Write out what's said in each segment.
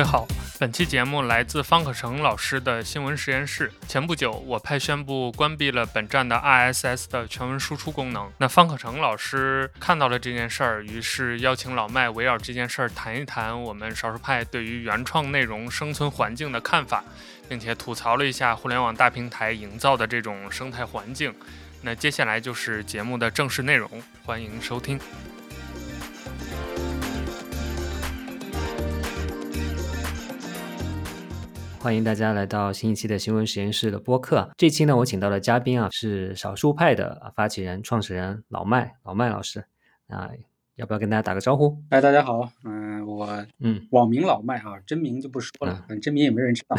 各位好，本期节目来自方可成老师的新闻实验室。前不久，我派宣布关闭了本站的 RSS 的全文输出功能。那方可成老师看到了这件事儿，于是邀请老麦围绕这件事儿谈一谈我们少数派对于原创内容生存环境的看法，并且吐槽了一下互联网大平台营造的这种生态环境。那接下来就是节目的正式内容，欢迎收听。欢迎大家来到新一期的新闻实验室的播客。这期呢，我请到的嘉宾啊是少数派的发起人、创始人老麦，老麦老师。啊，要不要跟大家打个招呼？哎，大家好，嗯，我嗯，网名老麦啊，真名就不说了，反正真名也没人知道。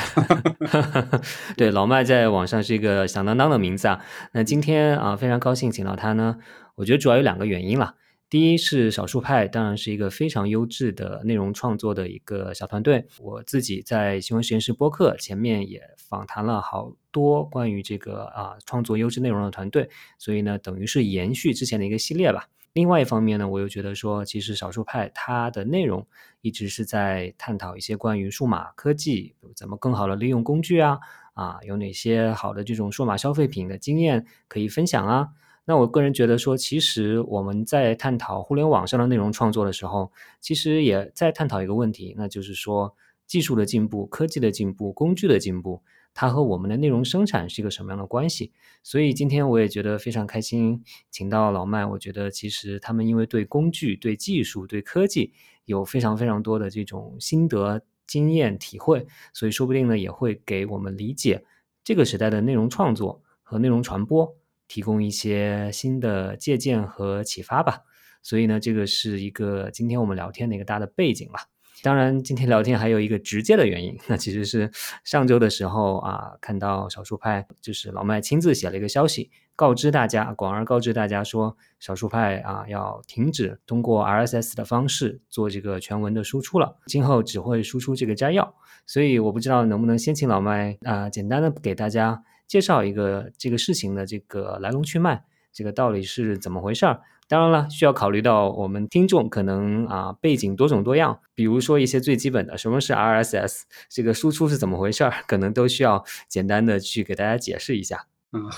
对，老麦在网上是一个响当当的名字啊。那今天啊，非常高兴请到他呢，我觉得主要有两个原因了。第一是少数派，当然是一个非常优质的内容创作的一个小团队。我自己在新闻实验室播客前面也访谈了好多关于这个啊创作优质内容的团队，所以呢，等于是延续之前的一个系列吧。另外一方面呢，我又觉得说，其实少数派它的内容一直是在探讨一些关于数码科技怎么更好的利用工具啊，啊，有哪些好的这种数码消费品的经验可以分享啊。那我个人觉得说，其实我们在探讨互联网上的内容创作的时候，其实也在探讨一个问题，那就是说技术的进步、科技的进步、工具的进步，它和我们的内容生产是一个什么样的关系？所以今天我也觉得非常开心，请到老麦。我觉得其实他们因为对工具、对技术、对科技有非常非常多的这种心得、经验、体会，所以说不定呢也会给我们理解这个时代的内容创作和内容传播。提供一些新的借鉴和启发吧，所以呢，这个是一个今天我们聊天的一个大的背景了。当然，今天聊天还有一个直接的原因，那其实是上周的时候啊，看到少数派就是老麦亲自写了一个消息，告知大家，广而告知大家说，少数派啊要停止通过 RSS 的方式做这个全文的输出了，今后只会输出这个摘要。所以我不知道能不能先请老麦啊，简单的给大家。介绍一个这个事情的这个来龙去脉，这个到底是怎么回事儿？当然了，需要考虑到我们听众可能啊背景多种多样，比如说一些最基本的什么是 RSS，这个输出是怎么回事儿，可能都需要简单的去给大家解释一下。嗯，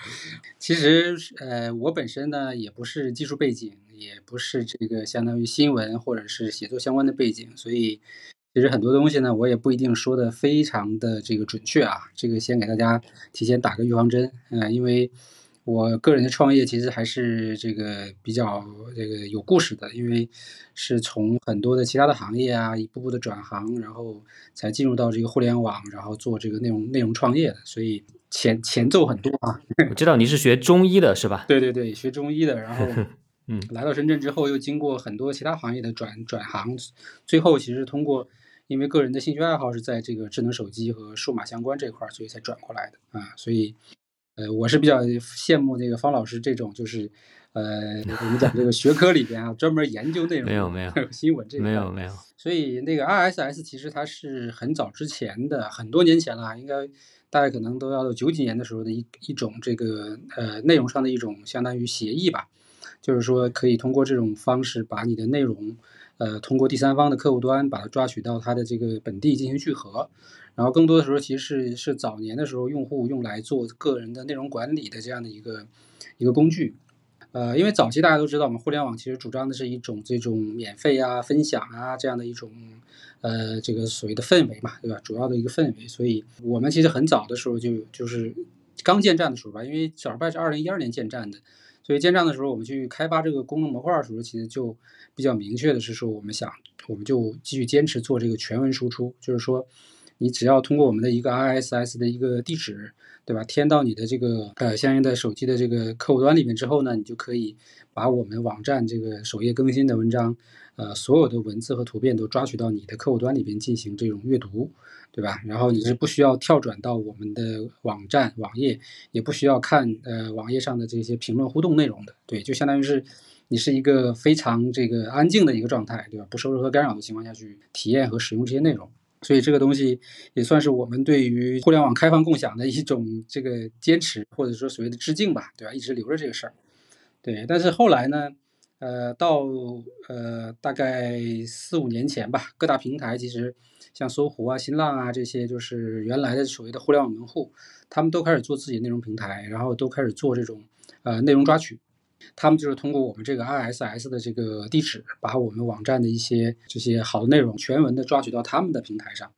其实呃我本身呢也不是技术背景，也不是这个相当于新闻或者是写作相关的背景，所以。其实很多东西呢，我也不一定说的非常的这个准确啊。这个先给大家提前打个预防针，嗯，因为我个人的创业其实还是这个比较这个有故事的，因为是从很多的其他的行业啊，一步步的转行，然后才进入到这个互联网，然后做这个内容内容创业的，所以前前奏很多啊。我知道你是学中医的是吧？对对对，学中医的，然后嗯，来到深圳之后，又经过很多其他行业的转转行，最后其实通过。因为个人的兴趣爱好是在这个智能手机和数码相关这块儿，所以才转过来的啊。所以，呃，我是比较羡慕那个方老师这种，就是呃，我们讲这个学科里边啊，专门研究内容没有没有新闻这没有没有。所以那个 RSS 其实它是很早之前的，很多年前了，应该大概可能都要到九几年的时候的一一种这个呃内容上的一种相当于协议吧，就是说可以通过这种方式把你的内容。呃，通过第三方的客户端把它抓取到它的这个本地进行聚合，然后更多的时候其实是是早年的时候用户用来做个人的内容管理的这样的一个一个工具。呃，因为早期大家都知道嘛，互联网其实主张的是一种这种免费啊、分享啊这样的一种呃这个所谓的氛围嘛，对吧？主要的一个氛围，所以我们其实很早的时候就就是刚建站的时候吧，因为小拜是二零一二年建站的。所以建站的时候，我们去开发这个功能模块的时候，其实就比较明确的是说，我们想，我们就继续坚持做这个全文输出，就是说，你只要通过我们的一个 RSS 的一个地址，对吧？填到你的这个呃相应的手机的这个客户端里面之后呢，你就可以把我们网站这个首页更新的文章，呃，所有的文字和图片都抓取到你的客户端里边进行这种阅读。对吧？然后你是不需要跳转到我们的网站网页，也不需要看呃网页上的这些评论互动内容的。对，就相当于是你是一个非常这个安静的一个状态，对吧？不受任何干扰的情况下去体验和使用这些内容。所以这个东西也算是我们对于互联网开放共享的一种这个坚持，或者说所谓的致敬吧，对吧？一直留着这个事儿。对，但是后来呢，呃，到呃大概四五年前吧，各大平台其实像搜狐啊、新浪啊这些，就是原来的所谓的互联网门户，他们都开始做自己的内容平台，然后都开始做这种呃内容抓取。他们就是通过我们这个 RSS 的这个地址，把我们网站的一些这些好的内容全文的抓取到他们的平台上，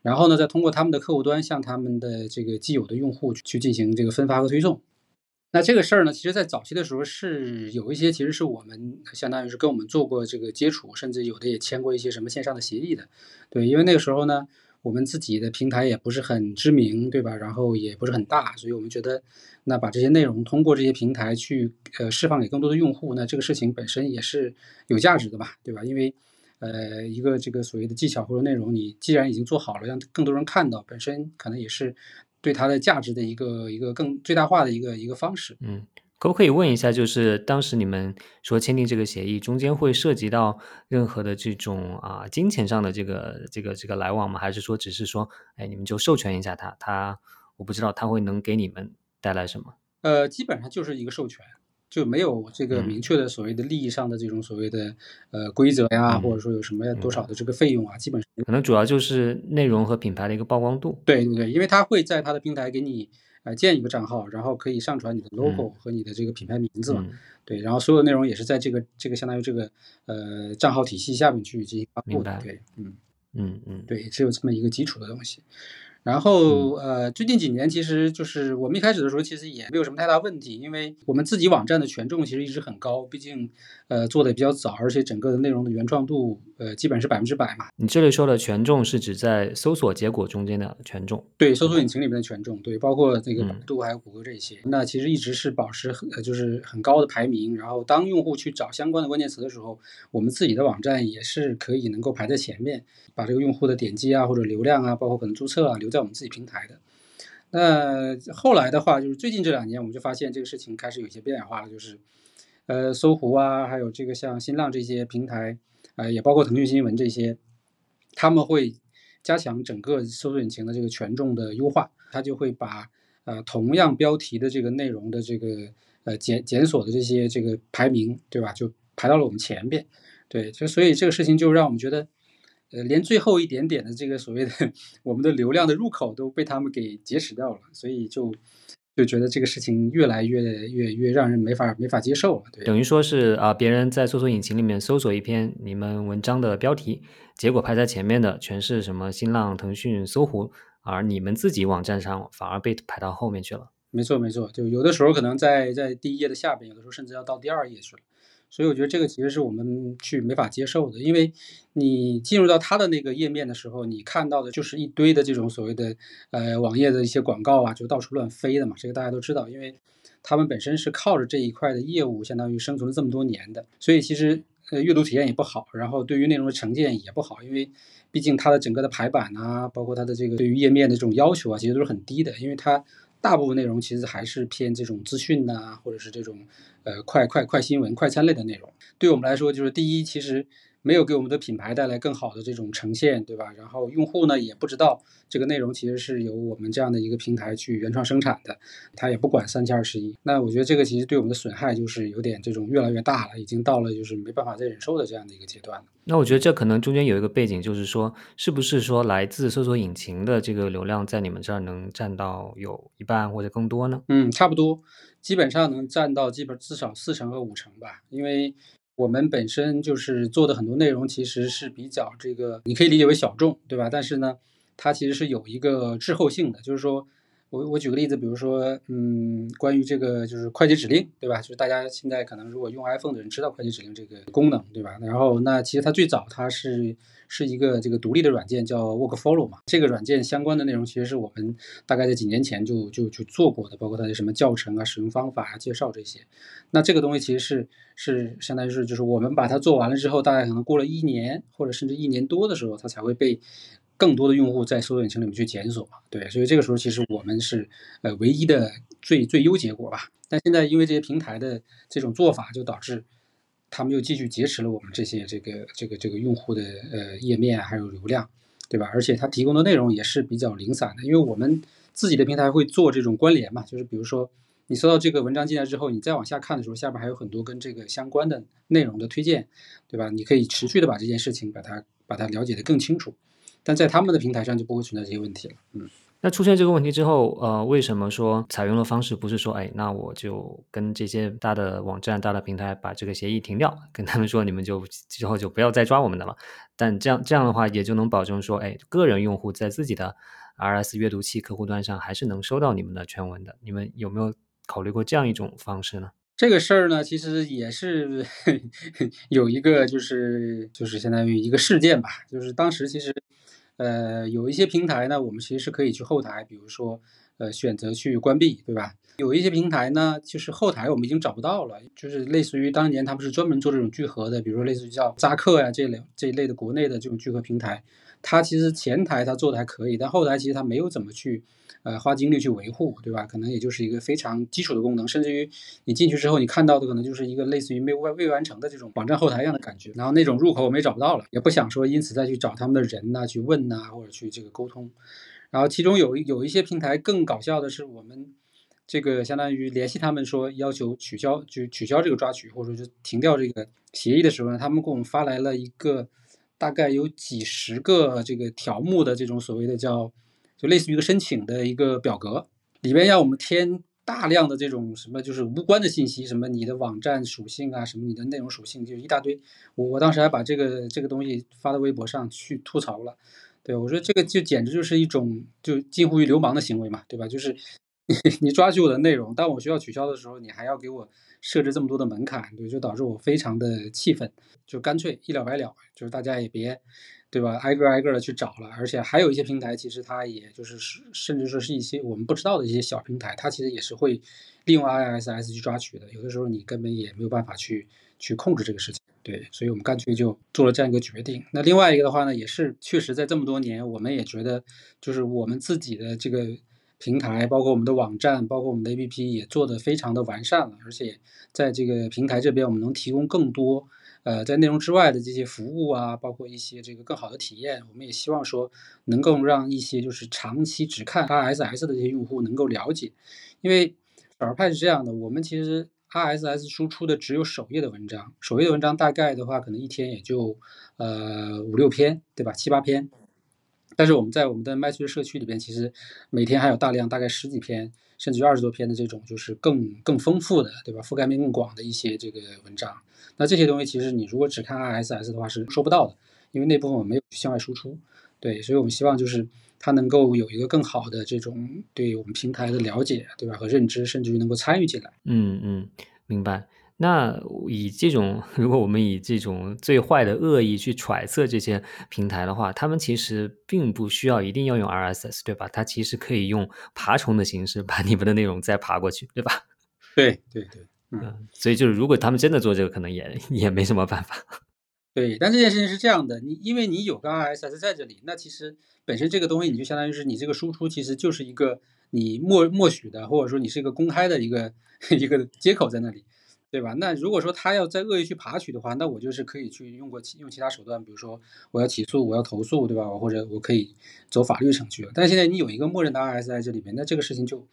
然后呢，再通过他们的客户端向他们的这个既有的用户去进行这个分发和推送。那这个事儿呢，其实，在早期的时候是有一些，其实是我们相当于是跟我们做过这个接触，甚至有的也签过一些什么线上的协议的，对，因为那个时候呢。我们自己的平台也不是很知名，对吧？然后也不是很大，所以我们觉得，那把这些内容通过这些平台去呃释放给更多的用户，那这个事情本身也是有价值的吧，对吧？因为呃一个这个所谓的技巧或者内容，你既然已经做好了，让更多人看到，本身可能也是对它的价值的一个一个更最大化的一个一个方式。嗯。可不可以问一下，就是当时你们说签订这个协议，中间会涉及到任何的这种啊金钱上的这个这个这个来往吗？还是说只是说，哎，你们就授权一下他，他我不知道他会能给你们带来什么？呃，基本上就是一个授权，就没有这个明确的所谓的利益上的这种所谓的呃规则呀，或者说有什么多少的这个费用啊，基本上可能主要就是内容和品牌的一个曝光度。对对对，因为他会在他的平台给你。呃，建一个账号，然后可以上传你的 logo 和你的这个品牌名字嘛？对，然后所有内容也是在这个这个相当于这个呃账号体系下面去进行发布的。对，嗯嗯嗯，对，只有这么一个基础的东西。然后呃，最近几年其实就是我们一开始的时候其实也没有什么太大问题，因为我们自己网站的权重其实一直很高，毕竟呃做的比较早，而且整个的内容的原创度呃基本是百分之百嘛。你这里说的权重是指在搜索结果中间的权重？对，搜索引擎里面的权重，对，包括这个百度还有谷歌这些，那其实一直是保持很就是很高的排名。然后当用户去找相关的关键词的时候，我们自己的网站也是可以能够排在前面，把这个用户的点击啊或者流量啊，包括可能注册啊留。在我们自己平台的，那后来的话，就是最近这两年，我们就发现这个事情开始有一些变化了，就是，呃，搜狐啊，还有这个像新浪这些平台，呃，也包括腾讯新闻这些，他们会加强整个搜索引擎的这个权重的优化，它就会把呃同样标题的这个内容的这个呃检检索的这些这个排名，对吧？就排到了我们前边，对，就所以这个事情就让我们觉得。呃，连最后一点点的这个所谓的 我们的流量的入口都被他们给劫持掉了，所以就就觉得这个事情越来越越越让人没法没法接受了。对，等于说是啊，别人在搜索引擎里面搜索一篇你们文章的标题，结果排在前面的全是什么新浪、腾讯、搜狐，而你们自己网站上反而被排到后面去了。没错，没错，就有的时候可能在在第一页的下边，有的时候甚至要到第二页去了。所以我觉得这个其实是我们去没法接受的，因为你进入到他的那个页面的时候，你看到的就是一堆的这种所谓的呃网页的一些广告啊，就到处乱飞的嘛。这个大家都知道，因为他们本身是靠着这一块的业务，相当于生存了这么多年的，所以其实呃阅读体验也不好，然后对于内容的呈现也不好，因为毕竟它的整个的排版啊，包括它的这个对于页面的这种要求啊，其实都是很低的，因为它。大部分内容其实还是偏这种资讯呐，或者是这种呃快快快新闻、快餐类的内容。对我们来说，就是第一，其实。没有给我们的品牌带来更好的这种呈现，对吧？然后用户呢也不知道这个内容其实是由我们这样的一个平台去原创生产的，他也不管三七二十一。那我觉得这个其实对我们的损害就是有点这种越来越大了，已经到了就是没办法再忍受的这样的一个阶段了。那我觉得这可能中间有一个背景，就是说是不是说来自搜索引擎的这个流量在你们这儿能占到有一半或者更多呢？嗯，差不多，基本上能占到基本至少四成和五成吧，因为。我们本身就是做的很多内容，其实是比较这个，你可以理解为小众，对吧？但是呢，它其实是有一个滞后性的，就是说。我我举个例子，比如说，嗯，关于这个就是快捷指令，对吧？就是大家现在可能如果用 iPhone 的人知道快捷指令这个功能，对吧？然后那其实它最早它是是一个这个独立的软件叫 Workflow 嘛，这个软件相关的内容其实是我们大概在几年前就就就做过的，包括它的什么教程啊、使用方法啊、介绍这些。那这个东西其实是是相当于是就是我们把它做完了之后，大概可能过了一年或者甚至一年多的时候，它才会被。更多的用户在搜索引擎里面去检索嘛，对，所以这个时候其实我们是呃唯一的最最优结果吧。但现在因为这些平台的这种做法，就导致他们又继续劫持了我们这些这个这个这个用户的呃页面还有流量，对吧？而且它提供的内容也是比较零散的，因为我们自己的平台会做这种关联嘛，就是比如说你搜到这个文章进来之后，你再往下看的时候，下边还有很多跟这个相关的内容的推荐，对吧？你可以持续的把这件事情把它把它了解的更清楚，但在他们的平台上就不会存在这些问题了。嗯，那出现这个问题之后，呃，为什么说采用的方式不是说，哎，那我就跟这些大的网站、大的平台把这个协议停掉，跟他们说你们就之后就不要再抓我们的了？但这样这样的话，也就能保证说，哎，个人用户在自己的 RS 阅读器客户端上还是能收到你们的全文的。你们有没有？考虑过这样一种方式呢？这个事儿呢，其实也是 有一个，就是就是相当于一个事件吧。就是当时其实，呃，有一些平台呢，我们其实是可以去后台，比如说，呃，选择去关闭，对吧？有一些平台呢，就是后台我们已经找不到了，就是类似于当年他们是专门做这种聚合的，比如说类似于叫扎克呀这类这一类的国内的这种聚合平台，它其实前台它做的还可以，但后台其实它没有怎么去。呃，花精力去维护，对吧？可能也就是一个非常基础的功能，甚至于你进去之后，你看到的可能就是一个类似于没未未完成的这种网站后台一样的感觉。然后那种入口我们也找不到了，也不想说因此再去找他们的人呐，去问呐，或者去这个沟通。然后其中有有一些平台更搞笑的是，我们这个相当于联系他们说要求取消，就取消这个抓取，或者说就停掉这个协议的时候呢，他们给我们发来了一个大概有几十个这个条目的这种所谓的叫。就类似于一个申请的一个表格，里面要我们填大量的这种什么就是无关的信息，什么你的网站属性啊，什么你的内容属性，就一大堆。我我当时还把这个这个东西发到微博上去吐槽了，对我说这个就简直就是一种就近乎于流氓的行为嘛，对吧？就是你 你抓取我的内容，当我需要取消的时候，你还要给我设置这么多的门槛，对，就导致我非常的气愤，就干脆一了百了，就是大家也别。对吧？挨个挨个的去找了，而且还有一些平台，其实它也就是是，甚至说是一些我们不知道的一些小平台，它其实也是会利用 ISS 去抓取的。有的时候你根本也没有办法去去控制这个事情。对，所以我们干脆就做了这样一个决定。那另外一个的话呢，也是确实在这么多年，我们也觉得就是我们自己的这个平台，包括我们的网站，包括我们的 APP 也做得非常的完善了，而且在这个平台这边，我们能提供更多。呃，在内容之外的这些服务啊，包括一些这个更好的体验，我们也希望说能够让一些就是长期只看 RSS 的这些用户能够了解，因为少儿派是这样的，我们其实 RSS 输出的只有首页的文章，首页的文章大概的话可能一天也就呃五六篇，对吧？七八篇，但是我们在我们的麦趣社区里边，其实每天还有大量大概十几篇。甚至于二十多篇的这种，就是更更丰富的，对吧？覆盖面更广的一些这个文章。那这些东西其实你如果只看 RSS 的话是收不到的，因为那部分我们没有向外输出。对，所以我们希望就是它能够有一个更好的这种对我们平台的了解，对吧？和认知，甚至于能够参与进来。嗯嗯，明白。那以这种，如果我们以这种最坏的恶意去揣测这些平台的话，他们其实并不需要一定要用 RSS，对吧？它其实可以用爬虫的形式把你们的内容再爬过去，对吧？对对对，嗯，所以就是如果他们真的做这个，可能也也没什么办法。对，但这件事情是这样的，你因为你有个 RSS 在这里，那其实本身这个东西你就相当于是你这个输出其实就是一个你默默许的，或者说你是一个公开的一个 一个接口在那里。对吧？那如果说他要再恶意去爬取的话，那我就是可以去用过其用其他手段，比如说我要起诉，我要投诉，对吧？或者我可以走法律程序。但现在你有一个默认的 RS 在这里面，那这个事情就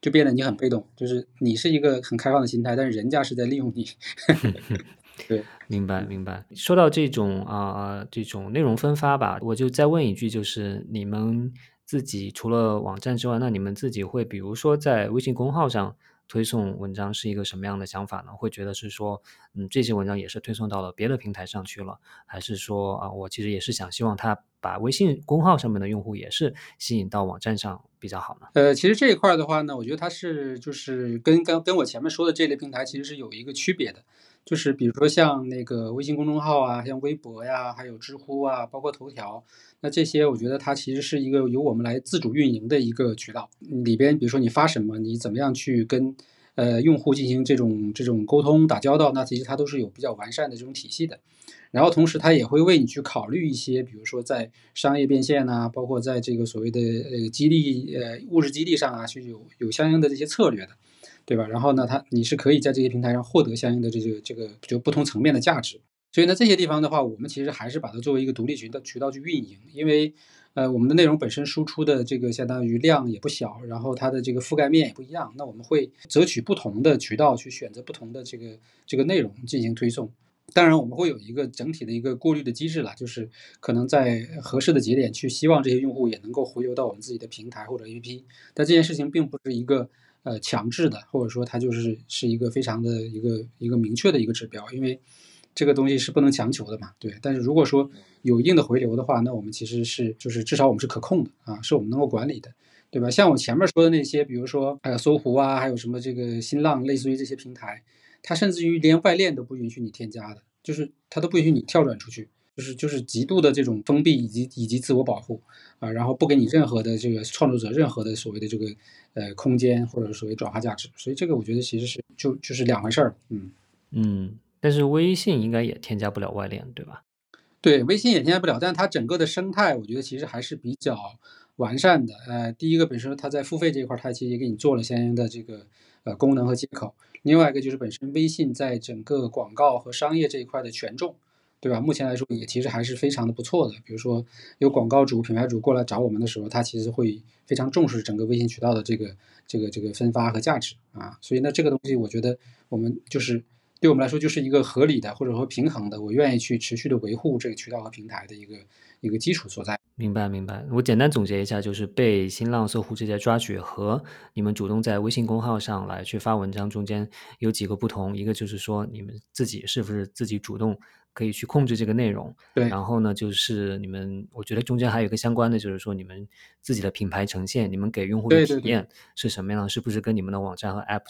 就变得你很被动，就是你是一个很开放的心态，但是人家是在利用你。对，明白明白。说到这种啊这种内容分发吧，我就再问一句，就是你们自己除了网站之外，那你们自己会比如说在微信公号上？推送文章是一个什么样的想法呢？会觉得是说，嗯，这些文章也是推送到了别的平台上去了，还是说啊，我其实也是想希望他把微信公号上面的用户也是吸引到网站上比较好呢？呃，其实这一块的话呢，我觉得它是就是跟跟跟我前面说的这类平台其实是有一个区别的。就是比如说像那个微信公众号啊，像微博呀，还有知乎啊，包括头条，那这些我觉得它其实是一个由我们来自主运营的一个渠道。里边比如说你发什么，你怎么样去跟呃用户进行这种这种沟通打交道，那其实它都是有比较完善的这种体系的。然后同时它也会为你去考虑一些，比如说在商业变现呐，包括在这个所谓的呃激励呃物质激励上啊，去有有相应的这些策略的。对吧？然后呢，它你是可以在这些平台上获得相应的这个这个就不同层面的价值。所以呢，这些地方的话，我们其实还是把它作为一个独立渠道渠道去运营，因为呃，我们的内容本身输出的这个相当于量也不小，然后它的这个覆盖面也不一样，那我们会择取不同的渠道去选择不同的这个这个内容进行推送。当然，我们会有一个整体的一个过滤的机制了，就是可能在合适的节点去希望这些用户也能够回流到我们自己的平台或者 APP。但这件事情并不是一个呃强制的，或者说它就是是一个非常的一个一个明确的一个指标，因为。这个东西是不能强求的嘛，对。但是如果说有一定的回流的话，那我们其实是就是至少我们是可控的啊，是我们能够管理的，对吧？像我前面说的那些，比如说还有搜狐啊，还有什么这个新浪，类似于这些平台，它甚至于连外链都不允许你添加的，就是它都不允许你跳转出去，就是就是极度的这种封闭以及以及自我保护啊，然后不给你任何的这个创作者任何的所谓的这个呃空间或者所谓转化价值，所以这个我觉得其实是就就是两回事儿，嗯嗯。但是微信应该也添加不了外链，对吧？对，微信也添加不了，但它整个的生态，我觉得其实还是比较完善的。呃，第一个本身它在付费这一块，它其实也给你做了相应的这个呃功能和接口。另外一个就是本身微信在整个广告和商业这一块的权重，对吧？目前来说也其实还是非常的不错的。比如说有广告主、品牌主过来找我们的时候，他其实会非常重视整个微信渠道的这个这个这个分发和价值啊。所以呢，这个东西我觉得我们就是。对我们来说，就是一个合理的或者说平衡的，我愿意去持续的维护这个渠道和平台的一个一个基础所在。明白，明白。我简单总结一下，就是被新浪、搜狐这些抓取和你们主动在微信公号上来去发文章中间有几个不同。一个就是说，你们自己是不是自己主动可以去控制这个内容？对。然后呢，就是你们，我觉得中间还有一个相关的，就是说你们自己的品牌呈现，你们给用户的体验是什么样？是不是跟你们的网站和 App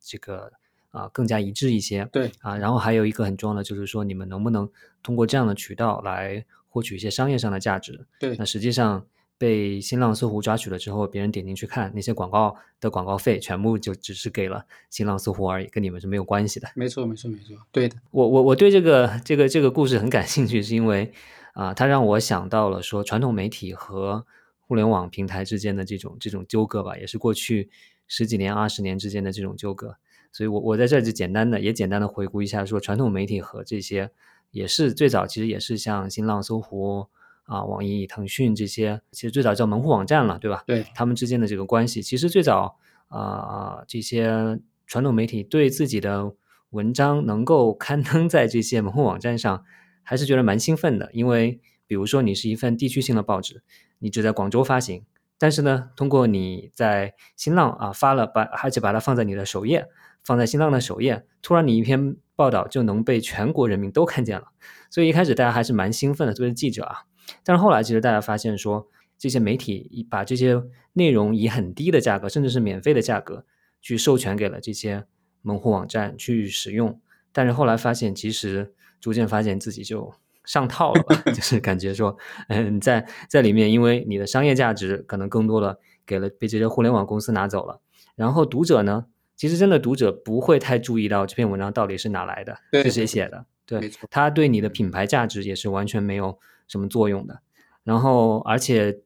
这个？啊，更加一致一些。对啊，然后还有一个很重要的就是说，你们能不能通过这样的渠道来获取一些商业上的价值？对，那实际上被新浪、搜狐抓取了之后，别人点进去看那些广告的广告费，全部就只是给了新浪、搜狐而已，跟你们是没有关系的。没错，没错，没错。对的，我我我对这个这个这个故事很感兴趣，是因为啊，它让我想到了说传统媒体和互联网平台之间的这种这种纠葛吧，也是过去十几年、二十年之间的这种纠葛。所以，我我在这就简单的也简单的回顾一下，说传统媒体和这些也是最早其实也是像新浪、搜狐啊、网易、腾讯这些，其实最早叫门户网站了，对吧？对，他们之间的这个关系，其实最早啊，这些传统媒体对自己的文章能够刊登在这些门户网站上，还是觉得蛮兴奋的，因为比如说你是一份地区性的报纸，你只在广州发行，但是呢，通过你在新浪啊发了，把而且把它放在你的首页。放在新浪的首页，突然你一篇报道就能被全国人民都看见了，所以一开始大家还是蛮兴奋的，作为记者啊。但是后来其实大家发现说，这些媒体把这些内容以很低的价格，甚至是免费的价格去授权给了这些门户网站去使用。但是后来发现，其实逐渐发现自己就上套了，就是感觉说，嗯，在在里面，因为你的商业价值可能更多的给了被这些互联网公司拿走了，然后读者呢？其实，真的读者不会太注意到这篇文章到底是哪来的，是谁写的。对，他对你的品牌价值也是完全没有什么作用的。然后，而且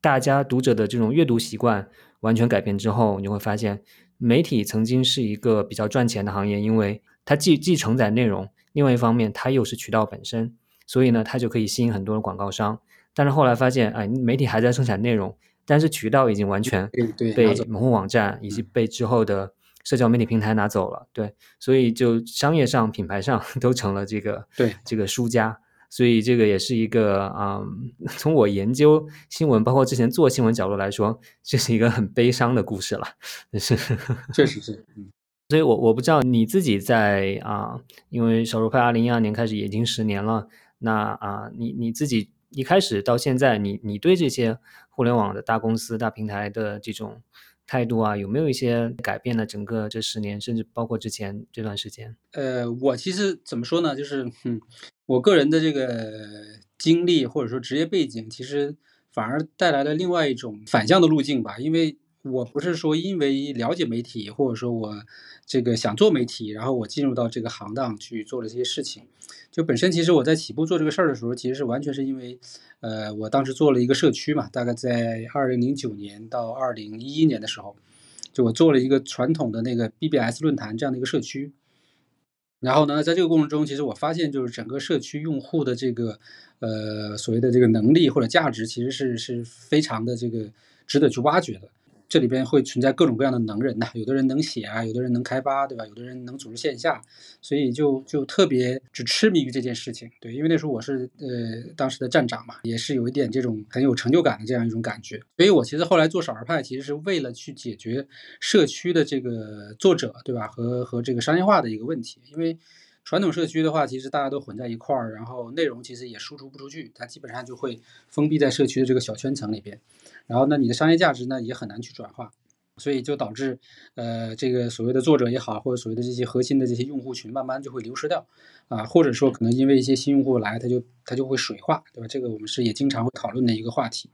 大家读者的这种阅读习惯完全改变之后，你会发现，媒体曾经是一个比较赚钱的行业，因为它既既承载内容，另外一方面它又是渠道本身，所以呢，它就可以吸引很多的广告商。但是后来发现，哎，媒体还在生产内容。但是渠道已经完全被门户网站以及被之后的社交媒体平台拿走了，对，所以就商业上、品牌上 都成了这个对这个输家，所以这个也是一个啊，从我研究新闻，包括之前做新闻角度来说，这是一个很悲伤的故事了，是，确实是，嗯，所以我我不知道你自己在啊，因为小如派二零一二年开始已经十年了，那啊，你你自己。一开始到现在，你你对这些互联网的大公司、大平台的这种态度啊，有没有一些改变呢？整个这十年，甚至包括之前这段时间？呃，我其实怎么说呢？就是，嗯，我个人的这个经历或者说职业背景，其实反而带来了另外一种反向的路径吧，因为。我不是说因为了解媒体，或者说我这个想做媒体，然后我进入到这个行当去做了这些事情。就本身其实我在起步做这个事儿的时候，其实是完全是因为，呃，我当时做了一个社区嘛，大概在二零零九年到二零一一年的时候，就我做了一个传统的那个 BBS 论坛这样的一个社区。然后呢，在这个过程中，其实我发现就是整个社区用户的这个呃所谓的这个能力或者价值，其实是是非常的这个值得去挖掘的。这里边会存在各种各样的能人呐，有的人能写啊，有的人能开发，对吧？有的人能组织线下，所以就就特别只痴迷于这件事情，对，因为那时候我是呃当时的站长嘛，也是有一点这种很有成就感的这样一种感觉。所以我其实后来做少儿派，其实是为了去解决社区的这个作者，对吧？和和这个商业化的一个问题，因为。传统社区的话，其实大家都混在一块儿，然后内容其实也输出不出去，它基本上就会封闭在社区的这个小圈层里边。然后呢，你的商业价值呢也很难去转化，所以就导致呃这个所谓的作者也好，或者所谓的这些核心的这些用户群慢慢就会流失掉啊，或者说可能因为一些新用户来，他就他就会水化，对吧？这个我们是也经常会讨论的一个话题。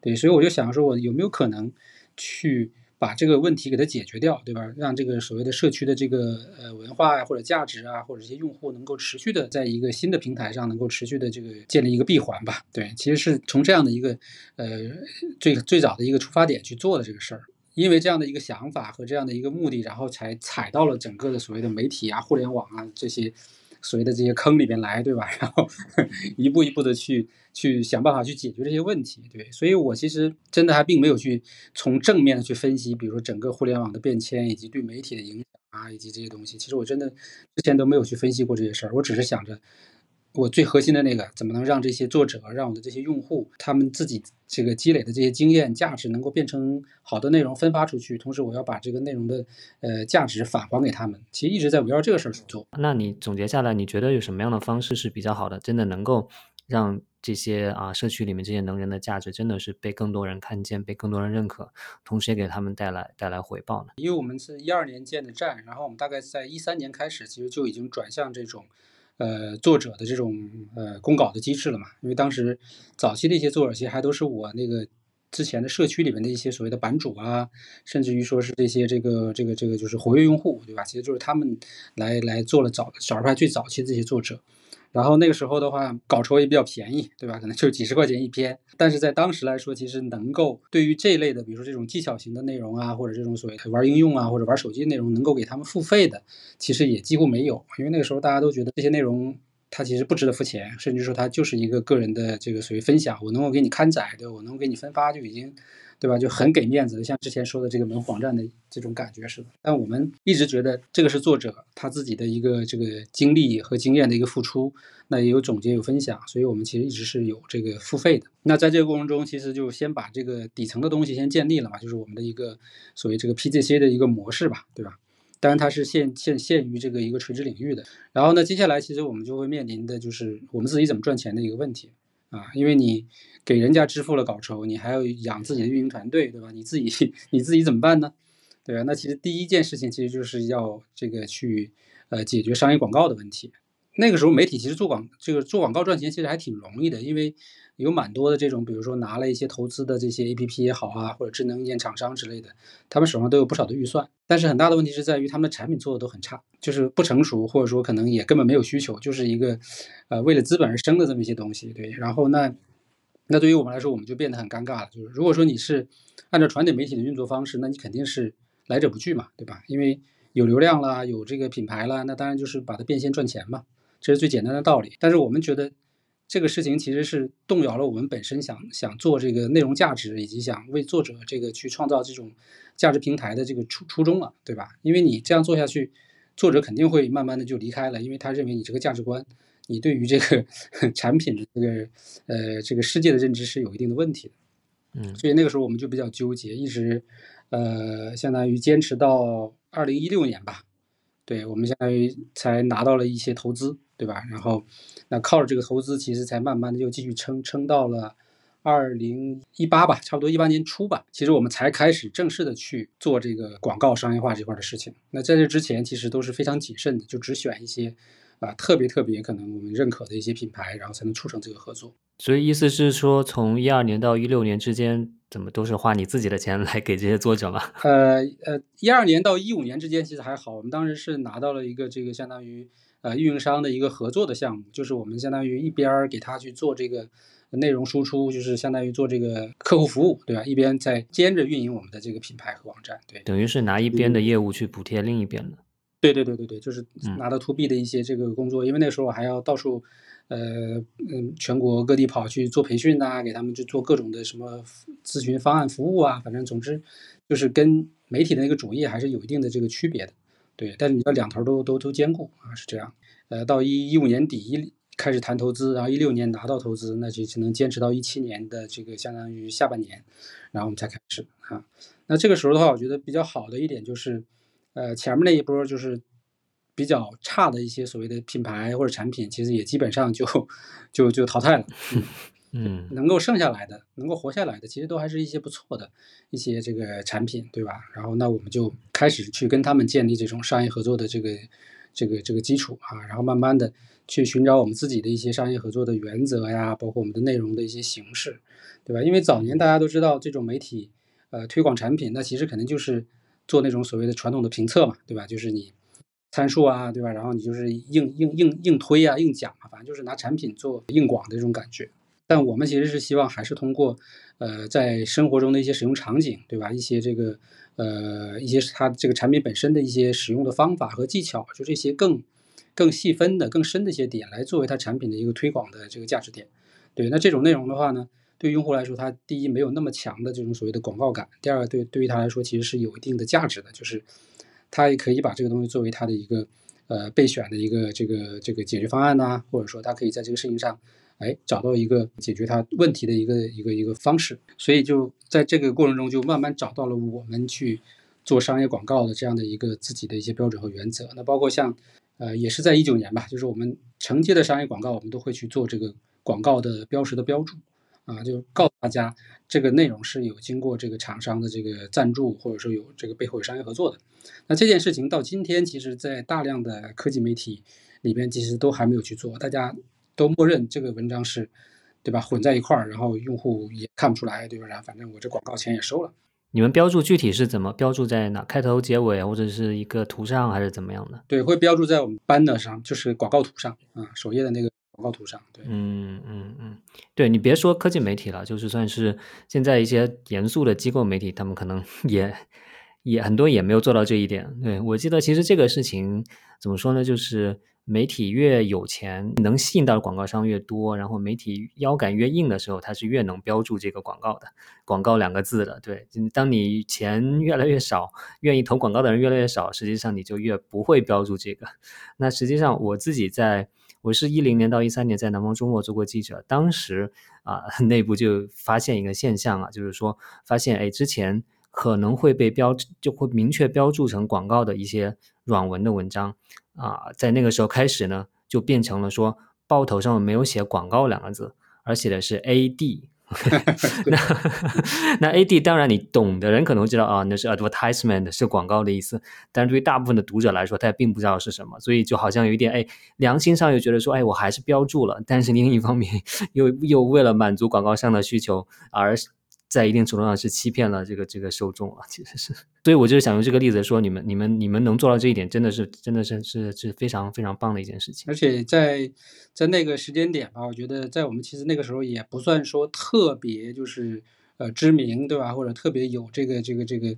对，所以我就想说，我有没有可能去。把这个问题给它解决掉，对吧？让这个所谓的社区的这个呃文化啊，或者价值啊，或者这些用户能够持续的在一个新的平台上能够持续的这个建立一个闭环吧。对，其实是从这样的一个呃最最早的一个出发点去做的这个事儿。因为这样的一个想法和这样的一个目的，然后才踩到了整个的所谓的媒体啊、互联网啊这些。所谓的这些坑里边来，对吧？然后一步一步的去去想办法去解决这些问题，对。所以我其实真的还并没有去从正面的去分析，比如说整个互联网的变迁以及对媒体的影响啊，以及这些东西。其实我真的之前都没有去分析过这些事儿，我只是想着。我最核心的那个，怎么能让这些作者，让我的这些用户，他们自己这个积累的这些经验价值，能够变成好的内容分发出去？同时，我要把这个内容的呃价值返还给他们。其实一直在围绕这个事儿去做。那你总结下来，你觉得有什么样的方式是比较好的？真的能够让这些啊社区里面这些能人的价值，真的是被更多人看见，被更多人认可，同时也给他们带来带来回报呢？因为我们是一二年建的站，然后我们大概在一三年开始，其实就已经转向这种。呃，作者的这种呃公稿的机制了嘛？因为当时早期的一些作者，其实还都是我那个之前的社区里面的一些所谓的版主啊，甚至于说是这些这个这个这个就是活跃用户，对吧？其实就是他们来来做了早少儿派最早期的这些作者。然后那个时候的话，稿酬也比较便宜，对吧？可能就几十块钱一篇。但是在当时来说，其实能够对于这一类的，比如说这种技巧型的内容啊，或者这种所谓的玩应用啊，或者玩手机内容，能够给他们付费的，其实也几乎没有。因为那个时候大家都觉得这些内容它其实不值得付钱，甚至说它就是一个个人的这个所谓分享，我能够给你刊载，对我能够给你分发就已经。对吧？就很给面子，像之前说的这个门户网站的这种感觉似的。但我们一直觉得这个是作者他自己的一个这个经历和经验的一个付出，那也有总结有分享，所以我们其实一直是有这个付费的。那在这个过程中，其实就先把这个底层的东西先建立了嘛，就是我们的一个所谓这个 PZC 的一个模式吧，对吧？当然它是限限限于这个一个垂直领域的。然后呢，接下来其实我们就会面临的就是我们自己怎么赚钱的一个问题。啊，因为你给人家支付了稿酬，你还要养自己的运营团队，对吧？你自己 你自己怎么办呢？对吧？那其实第一件事情其实就是要这个去呃解决商业广告的问题。那个时候媒体其实做广这个做广告赚钱其实还挺容易的，因为。有蛮多的这种，比如说拿了一些投资的这些 A P P 也好啊，或者智能硬件厂商之类的，他们手上都有不少的预算。但是很大的问题是在于他们的产品做的都很差，就是不成熟，或者说可能也根本没有需求，就是一个呃为了资本而生的这么一些东西。对，然后那那对于我们来说，我们就变得很尴尬了。就是如果说你是按照传统媒体的运作方式，那你肯定是来者不拒嘛，对吧？因为有流量啦，有这个品牌了，那当然就是把它变现赚钱嘛，这是最简单的道理。但是我们觉得。这个事情其实是动摇了我们本身想想做这个内容价值，以及想为作者这个去创造这种价值平台的这个初初衷了，对吧？因为你这样做下去，作者肯定会慢慢的就离开了，因为他认为你这个价值观，你对于这个 产品的这个呃这个世界的认知是有一定的问题的，嗯，所以那个时候我们就比较纠结，一直呃相当于坚持到二零一六年吧，对我们相当于才拿到了一些投资。对吧？然后，那靠着这个投资，其实才慢慢的又继续撑撑到了二零一八吧，差不多一八年初吧。其实我们才开始正式的去做这个广告商业化这块的事情。那在这之前，其实都是非常谨慎的，就只选一些啊特别特别可能我们认可的一些品牌，然后才能促成这个合作。所以意思是说，从一二年到一六年之间，怎么都是花你自己的钱来给这些作者吗？呃呃，一二年到一五年之间其实还好，我们当时是拿到了一个这个相当于。呃，运营商的一个合作的项目，就是我们相当于一边儿给他去做这个内容输出，就是相当于做这个客户服务，对吧？一边在兼着运营我们的这个品牌和网站，对，等于是拿一边的业务去补贴另一边的。对对对对对，就是拿到 to B 的一些这个工作，因为那时候我还要到处，呃嗯，全国各地跑去做培训呐，给他们去做各种的什么咨询方案服务啊，反正总之就是跟媒体的那个主业还是有一定的这个区别的。对，但是你要两头都都都兼顾啊，是这样。呃，到一一五年底一开始谈投资，然后一六年拿到投资，那就只能坚持到一七年的这个相当于下半年，然后我们才开始啊。那这个时候的话，我觉得比较好的一点就是。呃，前面那一波就是比较差的一些所谓的品牌或者产品，其实也基本上就就就淘汰了。嗯，能够剩下来的，能够活下来的，其实都还是一些不错的一些这个产品，对吧？然后那我们就开始去跟他们建立这种商业合作的这个这个这个基础啊，然后慢慢的去寻找我们自己的一些商业合作的原则呀，包括我们的内容的一些形式，对吧？因为早年大家都知道这种媒体呃推广产品，那其实肯定就是。做那种所谓的传统的评测嘛，对吧？就是你参数啊，对吧？然后你就是硬硬硬硬推啊，硬讲啊，反正就是拿产品做硬广的这种感觉。但我们其实是希望还是通过呃在生活中的一些使用场景，对吧？一些这个呃一些它这个产品本身的一些使用的方法和技巧，就这些更更细分的、更深的一些点，来作为它产品的一个推广的这个价值点。对，那这种内容的话呢？对用户来说，他第一没有那么强的这种所谓的广告感，第二对对于他来说其实是有一定的价值的，就是他也可以把这个东西作为他的一个呃备选的一个这个这个解决方案呐，或者说他可以在这个事情上，哎找到一个解决他问题的一个一个一个方式，所以就在这个过程中就慢慢找到了我们去做商业广告的这样的一个自己的一些标准和原则。那包括像呃也是在一九年吧，就是我们承接的商业广告，我们都会去做这个广告的标识的标注。啊，就告诉大家，这个内容是有经过这个厂商的这个赞助，或者说有这个背后有商业合作的。那这件事情到今天，其实在大量的科技媒体里边，其实都还没有去做，大家都默认这个文章是，对吧？混在一块儿，然后用户也看不出来，对吧？然后反正我这广告钱也收了。你们标注具体是怎么标注在哪？开头、结尾，或者是一个图上，还是怎么样的？对，会标注在我们 banner 上，就是广告图上啊，首页的那个。广告图上，对，嗯嗯嗯，对你别说科技媒体了，就是算是现在一些严肃的机构媒体，他们可能 也也很多也没有做到这一点。对我记得，其实这个事情怎么说呢？就是媒体越有钱，能吸引到的广告商越多，然后媒体腰杆越硬的时候，它是越能标注这个广告的“广告”两个字的。对，当你钱越来越少，愿意投广告的人越来越少，实际上你就越不会标注这个。那实际上我自己在。我是一零年到一三年在南方周末做过记者，当时啊内部就发现一个现象啊，就是说发现哎之前可能会被标就会明确标注成广告的一些软文的文章啊，在那个时候开始呢就变成了说报头上没有写广告两个字，而写的是 A D。那那 A D 当然你懂的人可能知道啊，那是 advertisement 是广告的意思，但是对于大部分的读者来说，他也并不知道是什么，所以就好像有一点哎，良心上又觉得说，哎，我还是标注了，但是另一方面 又又为了满足广告商的需求而。在一定程度上是欺骗了这个这个受众啊，其实是，所以我就是想用这个例子说，你们你们你们能做到这一点，真的是真的是是是非常非常棒的一件事情。而且在在那个时间点吧，我觉得在我们其实那个时候也不算说特别就是。呃，知名对吧？或者特别有这个这个这个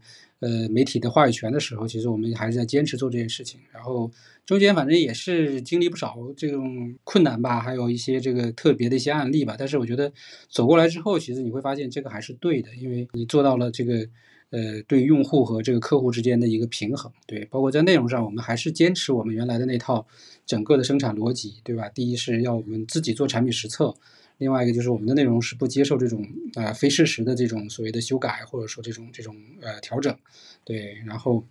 呃媒体的话语权的时候，其实我们还是在坚持做这件事情。然后中间反正也是经历不少这种困难吧，还有一些这个特别的一些案例吧。但是我觉得走过来之后，其实你会发现这个还是对的，因为你做到了这个呃对用户和这个客户之间的一个平衡。对，包括在内容上，我们还是坚持我们原来的那套整个的生产逻辑，对吧？第一是要我们自己做产品实测。另外一个就是我们的内容是不接受这种呃非事实的这种所谓的修改或者说这种这种呃调整，对，然后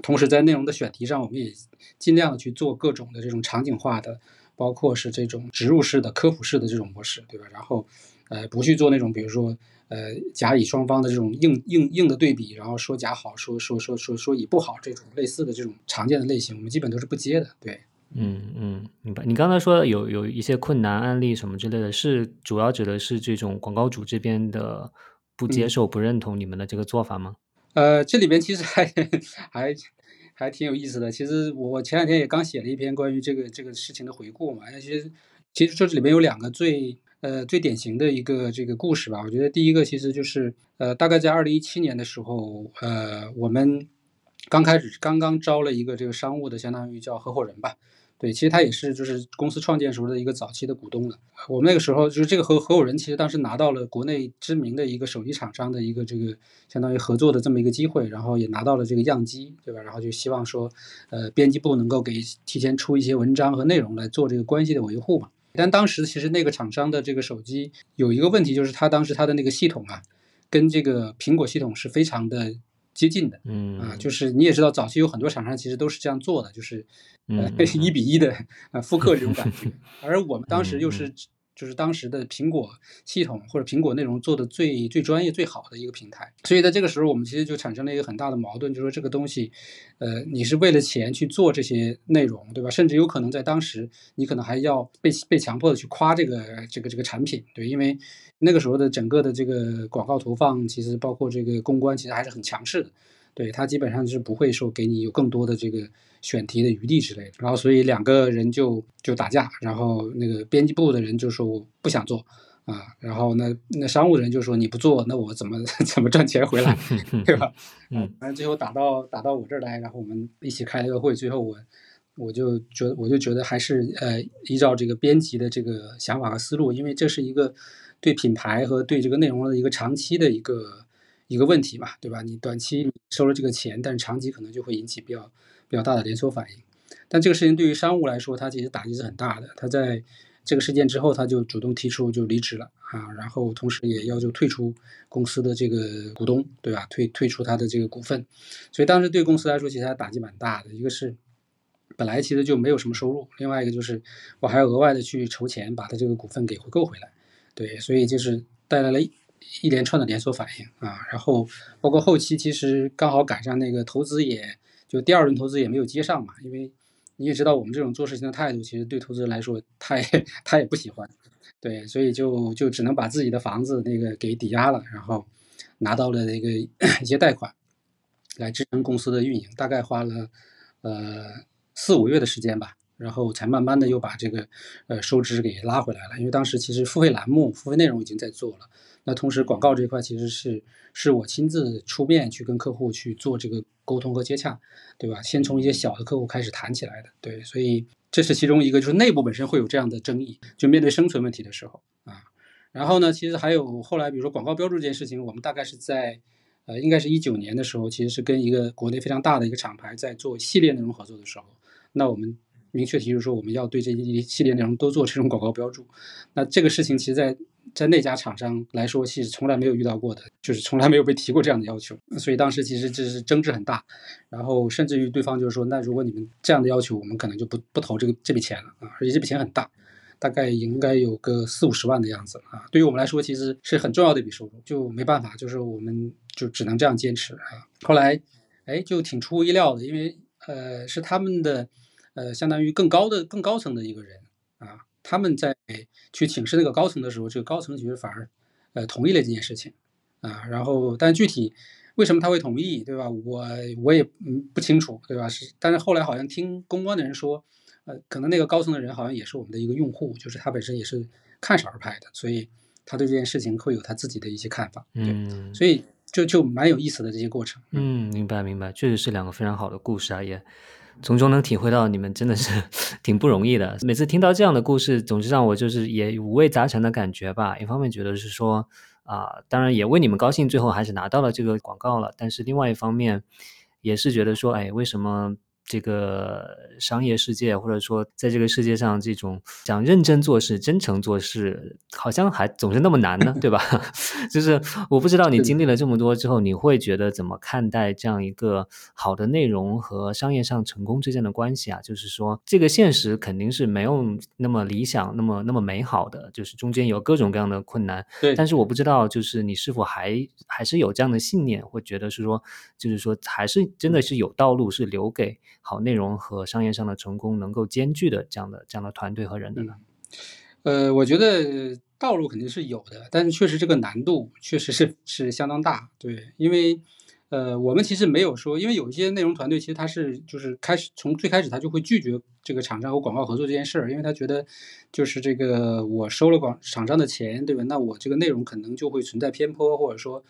同时在内容的选题上，我们也尽量去做各种的这种场景化的，包括是这种植入式的科普式的这种模式，对吧？然后呃不去做那种比如说呃甲乙双方的这种硬硬硬的对比，然后说甲好，说说说说说乙不好这种类似的这种常见的类型，我们基本都是不接的，对。嗯嗯，明白。你刚才说有有一些困难案例什么之类的，是主要指的是这种广告主这边的不接受、不认同你们的这个做法吗？呃，这里边其实还还还挺有意思的。其实我前两天也刚写了一篇关于这个这个事情的回顾嘛。其实其实这里边有两个最呃最典型的一个这个故事吧。我觉得第一个其实就是呃大概在二零一七年的时候，呃我们。刚开始刚刚招了一个这个商务的，相当于叫合伙人吧。对，其实他也是就是公司创建时候的一个早期的股东了。我们那个时候就是这个合合伙人，其实当时拿到了国内知名的一个手机厂商的一个这个相当于合作的这么一个机会，然后也拿到了这个样机，对吧？然后就希望说，呃，编辑部能够给提前出一些文章和内容来做这个关系的维护嘛。但当时其实那个厂商的这个手机有一个问题，就是他当时他的那个系统啊，跟这个苹果系统是非常的。接近的，嗯。啊，就是你也知道，早期有很多厂商其实都是这样做的，就是呃 一比一的啊复刻这种 感。觉，而我们当时又是就是当时的苹果系统或者苹果内容做的最最专业最好的一个平台，所以在这个时候我们其实就产生了一个很大的矛盾，就是说这个东西，呃，你是为了钱去做这些内容，对吧？甚至有可能在当时你可能还要被被强迫的去夸这个这个这个产品，对，因为。那个时候的整个的这个广告投放，其实包括这个公关，其实还是很强势的。对他基本上是不会说给你有更多的这个选题的余地之类的。然后所以两个人就就打架，然后那个编辑部的人就说我不想做啊，然后那那商务人就说你不做，那我怎么 怎么赚钱回来，对吧？嗯，反正最后打到打到我这儿来，然后我们一起开了个会，最后我我就觉得我就觉得还是呃依照这个编辑的这个想法和思路，因为这是一个。对品牌和对这个内容的一个长期的一个一个问题嘛，对吧？你短期收了这个钱，但是长期可能就会引起比较比较大的连锁反应。但这个事情对于商务来说，它其实打击是很大的。他在这个事件之后，他就主动提出就离职了啊，然后同时也要求退出公司的这个股东，对吧？退退出他的这个股份。所以当时对公司来说，其实它打击蛮大的。一个是本来其实就没有什么收入，另外一个就是我还要额外的去筹钱把他这个股份给回购回来。对，所以就是带来了一连串的连锁反应啊，然后包括后期其实刚好赶上那个投资，也就第二轮投资也没有接上嘛，因为你也知道我们这种做事情的态度，其实对投资人来说，他也他也不喜欢，对，所以就就只能把自己的房子那个给抵押了，然后拿到了那个 一些贷款来支撑公司的运营，大概花了呃四五月的时间吧。然后才慢慢的又把这个呃收支给拉回来了，因为当时其实付费栏目、付费内容已经在做了，那同时广告这一块其实是是我亲自出面去跟客户去做这个沟通和接洽，对吧？先从一些小的客户开始谈起来的，对，所以这是其中一个，就是内部本身会有这样的争议，就面对生存问题的时候啊。然后呢，其实还有后来，比如说广告标注这件事情，我们大概是在呃应该是一九年的时候，其实是跟一个国内非常大的一个厂牌在做系列内容合作的时候，那我们。明确提出说，我们要对这一系列内容都做这种广告标注。那这个事情，其实，在在那家厂商来说，其实从来没有遇到过的，就是从来没有被提过这样的要求。所以当时其实这是争执很大，然后甚至于对方就是说，那如果你们这样的要求，我们可能就不不投这个这笔钱了啊！而且这笔钱很大，大概应该有个四五十万的样子啊。对于我们来说，其实是很重要的一笔收入，就没办法，就是我们就只能这样坚持啊。后来，哎，就挺出乎意料的，因为呃，是他们的。呃，相当于更高的、更高层的一个人啊，他们在去请示那个高层的时候，这个高层其实反而呃同意了这件事情啊。然后，但具体为什么他会同意，对吧？我我也嗯不清楚，对吧？是，但是后来好像听公关的人说，呃，可能那个高层的人好像也是我们的一个用户，就是他本身也是看少儿派的，所以他对这件事情会有他自己的一些看法。嗯，所以就就蛮有意思的这些过程。嗯，明白明白，确实是两个非常好的故事啊，也。从中能体会到你们真的是 挺不容易的。每次听到这样的故事，总是让我就是也五味杂陈的感觉吧。一方面觉得是说啊，当然也为你们高兴，最后还是拿到了这个广告了。但是另外一方面，也是觉得说，哎，为什么？这个商业世界，或者说在这个世界上，这种想认真做事、真诚做事，好像还总是那么难呢，对吧？就是我不知道你经历了这么多之后，你会觉得怎么看待这样一个好的内容和商业上成功之间的关系啊？就是说，这个现实肯定是没有那么理想、那么那么美好的，就是中间有各种各样的困难。对。但是我不知道，就是你是否还还是有这样的信念，会觉得是说，就是说，还是真的是有道路是留给。好内容和商业上的成功能够兼具的这样的这样的团队和人的呢？呃，我觉得道路肯定是有的，但是确实这个难度确实是是相当大。对，因为呃，我们其实没有说，因为有一些内容团队其实他是就是开始从最开始他就会拒绝这个厂商和广告合作这件事儿，因为他觉得就是这个我收了广厂商的钱，对吧？那我这个内容可能就会存在偏颇，或者说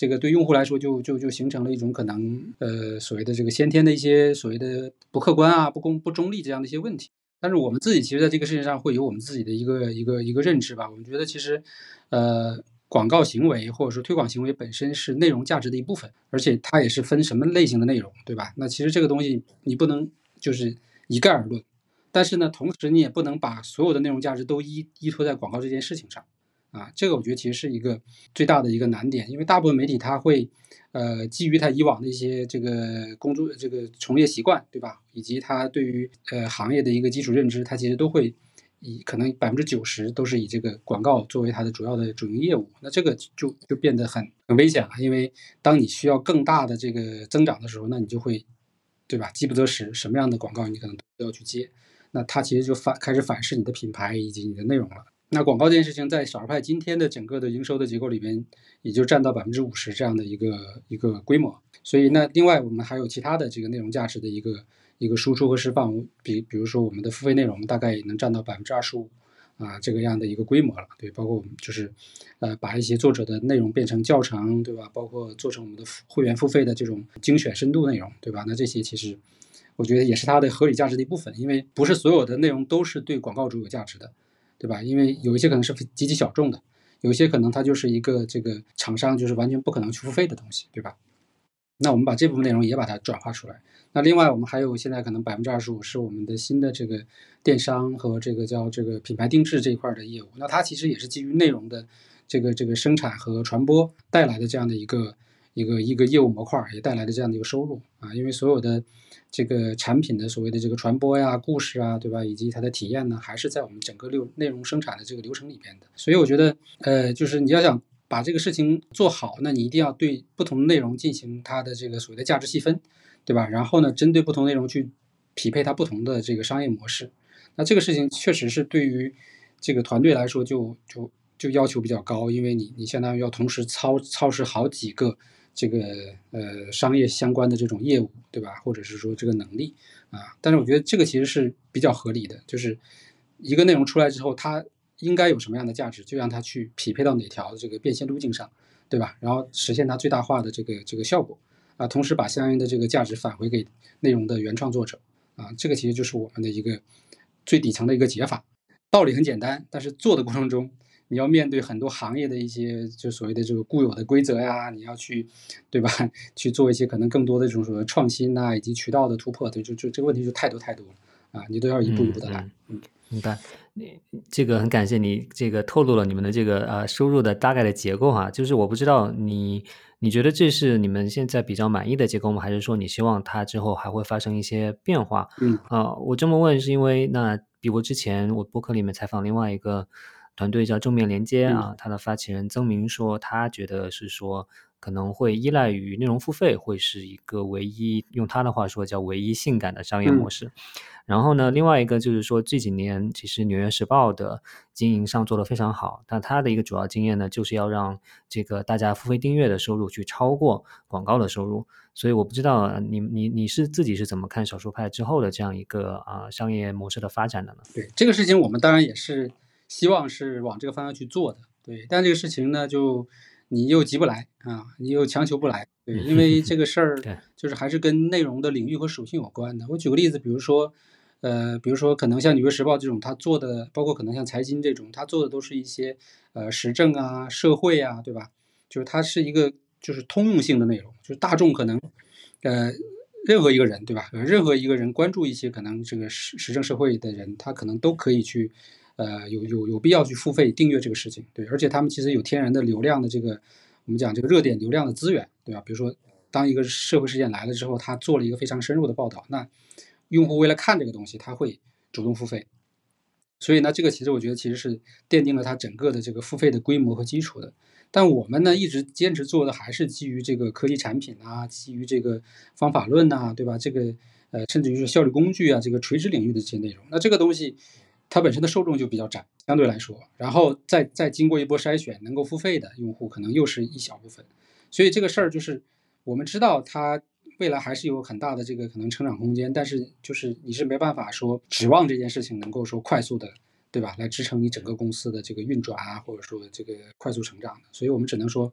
这个对用户来说就就就形成了一种可能呃所谓的这个先天的一些所谓的不客观啊、不公不中立这样的一些问题。但是我们自己其实在这个事情上会有我们自己的一个一个一个认知吧。我们觉得其实呃。广告行为或者说推广行为本身是内容价值的一部分，而且它也是分什么类型的内容，对吧？那其实这个东西你不能就是一概而论，但是呢，同时你也不能把所有的内容价值都依依托在广告这件事情上，啊，这个我觉得其实是一个最大的一个难点，因为大部分媒体它会，呃，基于它以往的一些这个工作这个从业习惯，对吧？以及它对于呃行业的一个基础认知，它其实都会。以可能百分之九十都是以这个广告作为它的主要的主营业务，那这个就就变得很很危险了。因为当你需要更大的这个增长的时候，那你就会，对吧？饥不择食，什么样的广告你可能都要去接。那它其实就反开始反噬你的品牌以及你的内容了。那广告这件事情在小儿派今天的整个的营收的结构里边，也就占到百分之五十这样的一个一个规模。所以那另外我们还有其他的这个内容价值的一个。一个输出和释放，比比如说我们的付费内容大概也能占到百分之二十五，啊，这个样的一个规模了。对，包括我们就是，呃，把一些作者的内容变成教程，对吧？包括做成我们的会员付费的这种精选深度内容，对吧？那这些其实，我觉得也是它的合理价值的一部分，因为不是所有的内容都是对广告主有价值的，对吧？因为有一些可能是极其小众的，有一些可能它就是一个这个厂商就是完全不可能去付费的东西，对吧？那我们把这部分内容也把它转化出来。那另外，我们还有现在可能百分之二十五是我们的新的这个电商和这个叫这个品牌定制这一块的业务。那它其实也是基于内容的这个这个生产和传播带来的这样的一个一个一个业务模块，也带来的这样的一个收入啊。因为所有的这个产品的所谓的这个传播呀、故事啊，对吧？以及它的体验呢，还是在我们整个流内容生产的这个流程里边的。所以我觉得，呃，就是你要想把这个事情做好，那你一定要对不同内容进行它的这个所谓的价值细分。对吧？然后呢，针对不同内容去匹配它不同的这个商业模式。那这个事情确实是对于这个团队来说，就就就要求比较高，因为你你相当于要同时操操持好几个这个呃商业相关的这种业务，对吧？或者是说这个能力啊。但是我觉得这个其实是比较合理的，就是一个内容出来之后，它应该有什么样的价值，就让它去匹配到哪条这个变现路径上，对吧？然后实现它最大化的这个这个效果。啊，同时把相应的这个价值返回给内容的原创作者，啊，这个其实就是我们的一个最底层的一个解法。道理很简单，但是做的过程中，你要面对很多行业的一些就所谓的这个固有的规则呀，你要去，对吧？去做一些可能更多的这种所谓创新呐，以及渠道的突破，对，就就这个问题就太多太多了啊，你都要一步一步的来。嗯，明白。你这个很感谢你这个透露了你们的这个呃收入的大概的结构哈，就是我不知道你。你觉得这是你们现在比较满意的结构吗？还是说你希望它之后还会发生一些变化？嗯啊，我这么问是因为那比如之前我博客里面采访另外一个团队叫正面连接啊，他的发起人曾明说，他觉得是说。可能会依赖于内容付费，会是一个唯一用他的话说叫唯一性感的商业模式。然后呢，另外一个就是说这几年其实《纽约时报》的经营上做得非常好，但他的一个主要经验呢，就是要让这个大家付费订阅的收入去超过广告的收入。所以我不知道你你你是自己是怎么看少数派之后的这样一个啊商业模式的发展的呢？对这个事情，我们当然也是希望是往这个方向去做的。对，但这个事情呢，就。你又急不来啊，你又强求不来，对，因为这个事儿 就是还是跟内容的领域和属性有关的。我举个例子，比如说，呃，比如说可能像《纽约时报》这种，他做的，包括可能像财经这种，他做的都是一些呃时政啊、社会啊，对吧？就是它是一个就是通用性的内容，就是大众可能，呃，任何一个人，对吧？任何一个人关注一些可能这个时时政社会的人，他可能都可以去。呃，有有有必要去付费订阅这个事情，对，而且他们其实有天然的流量的这个，我们讲这个热点流量的资源，对吧？比如说，当一个社会事件来了之后，他做了一个非常深入的报道，那用户为了看这个东西，他会主动付费，所以呢，这个其实我觉得其实是奠定了它整个的这个付费的规模和基础的。但我们呢，一直坚持做的还是基于这个科技产品啊，基于这个方法论呐，对吧？这个呃，甚至于是效率工具啊，这个垂直领域的这些内容，那这个东西。它本身的受众就比较窄，相对来说，然后再再经过一波筛选，能够付费的用户可能又是一小部分，所以这个事儿就是我们知道它未来还是有很大的这个可能成长空间，但是就是你是没办法说指望这件事情能够说快速的，对吧？来支撑你整个公司的这个运转啊，或者说这个快速成长的。所以我们只能说，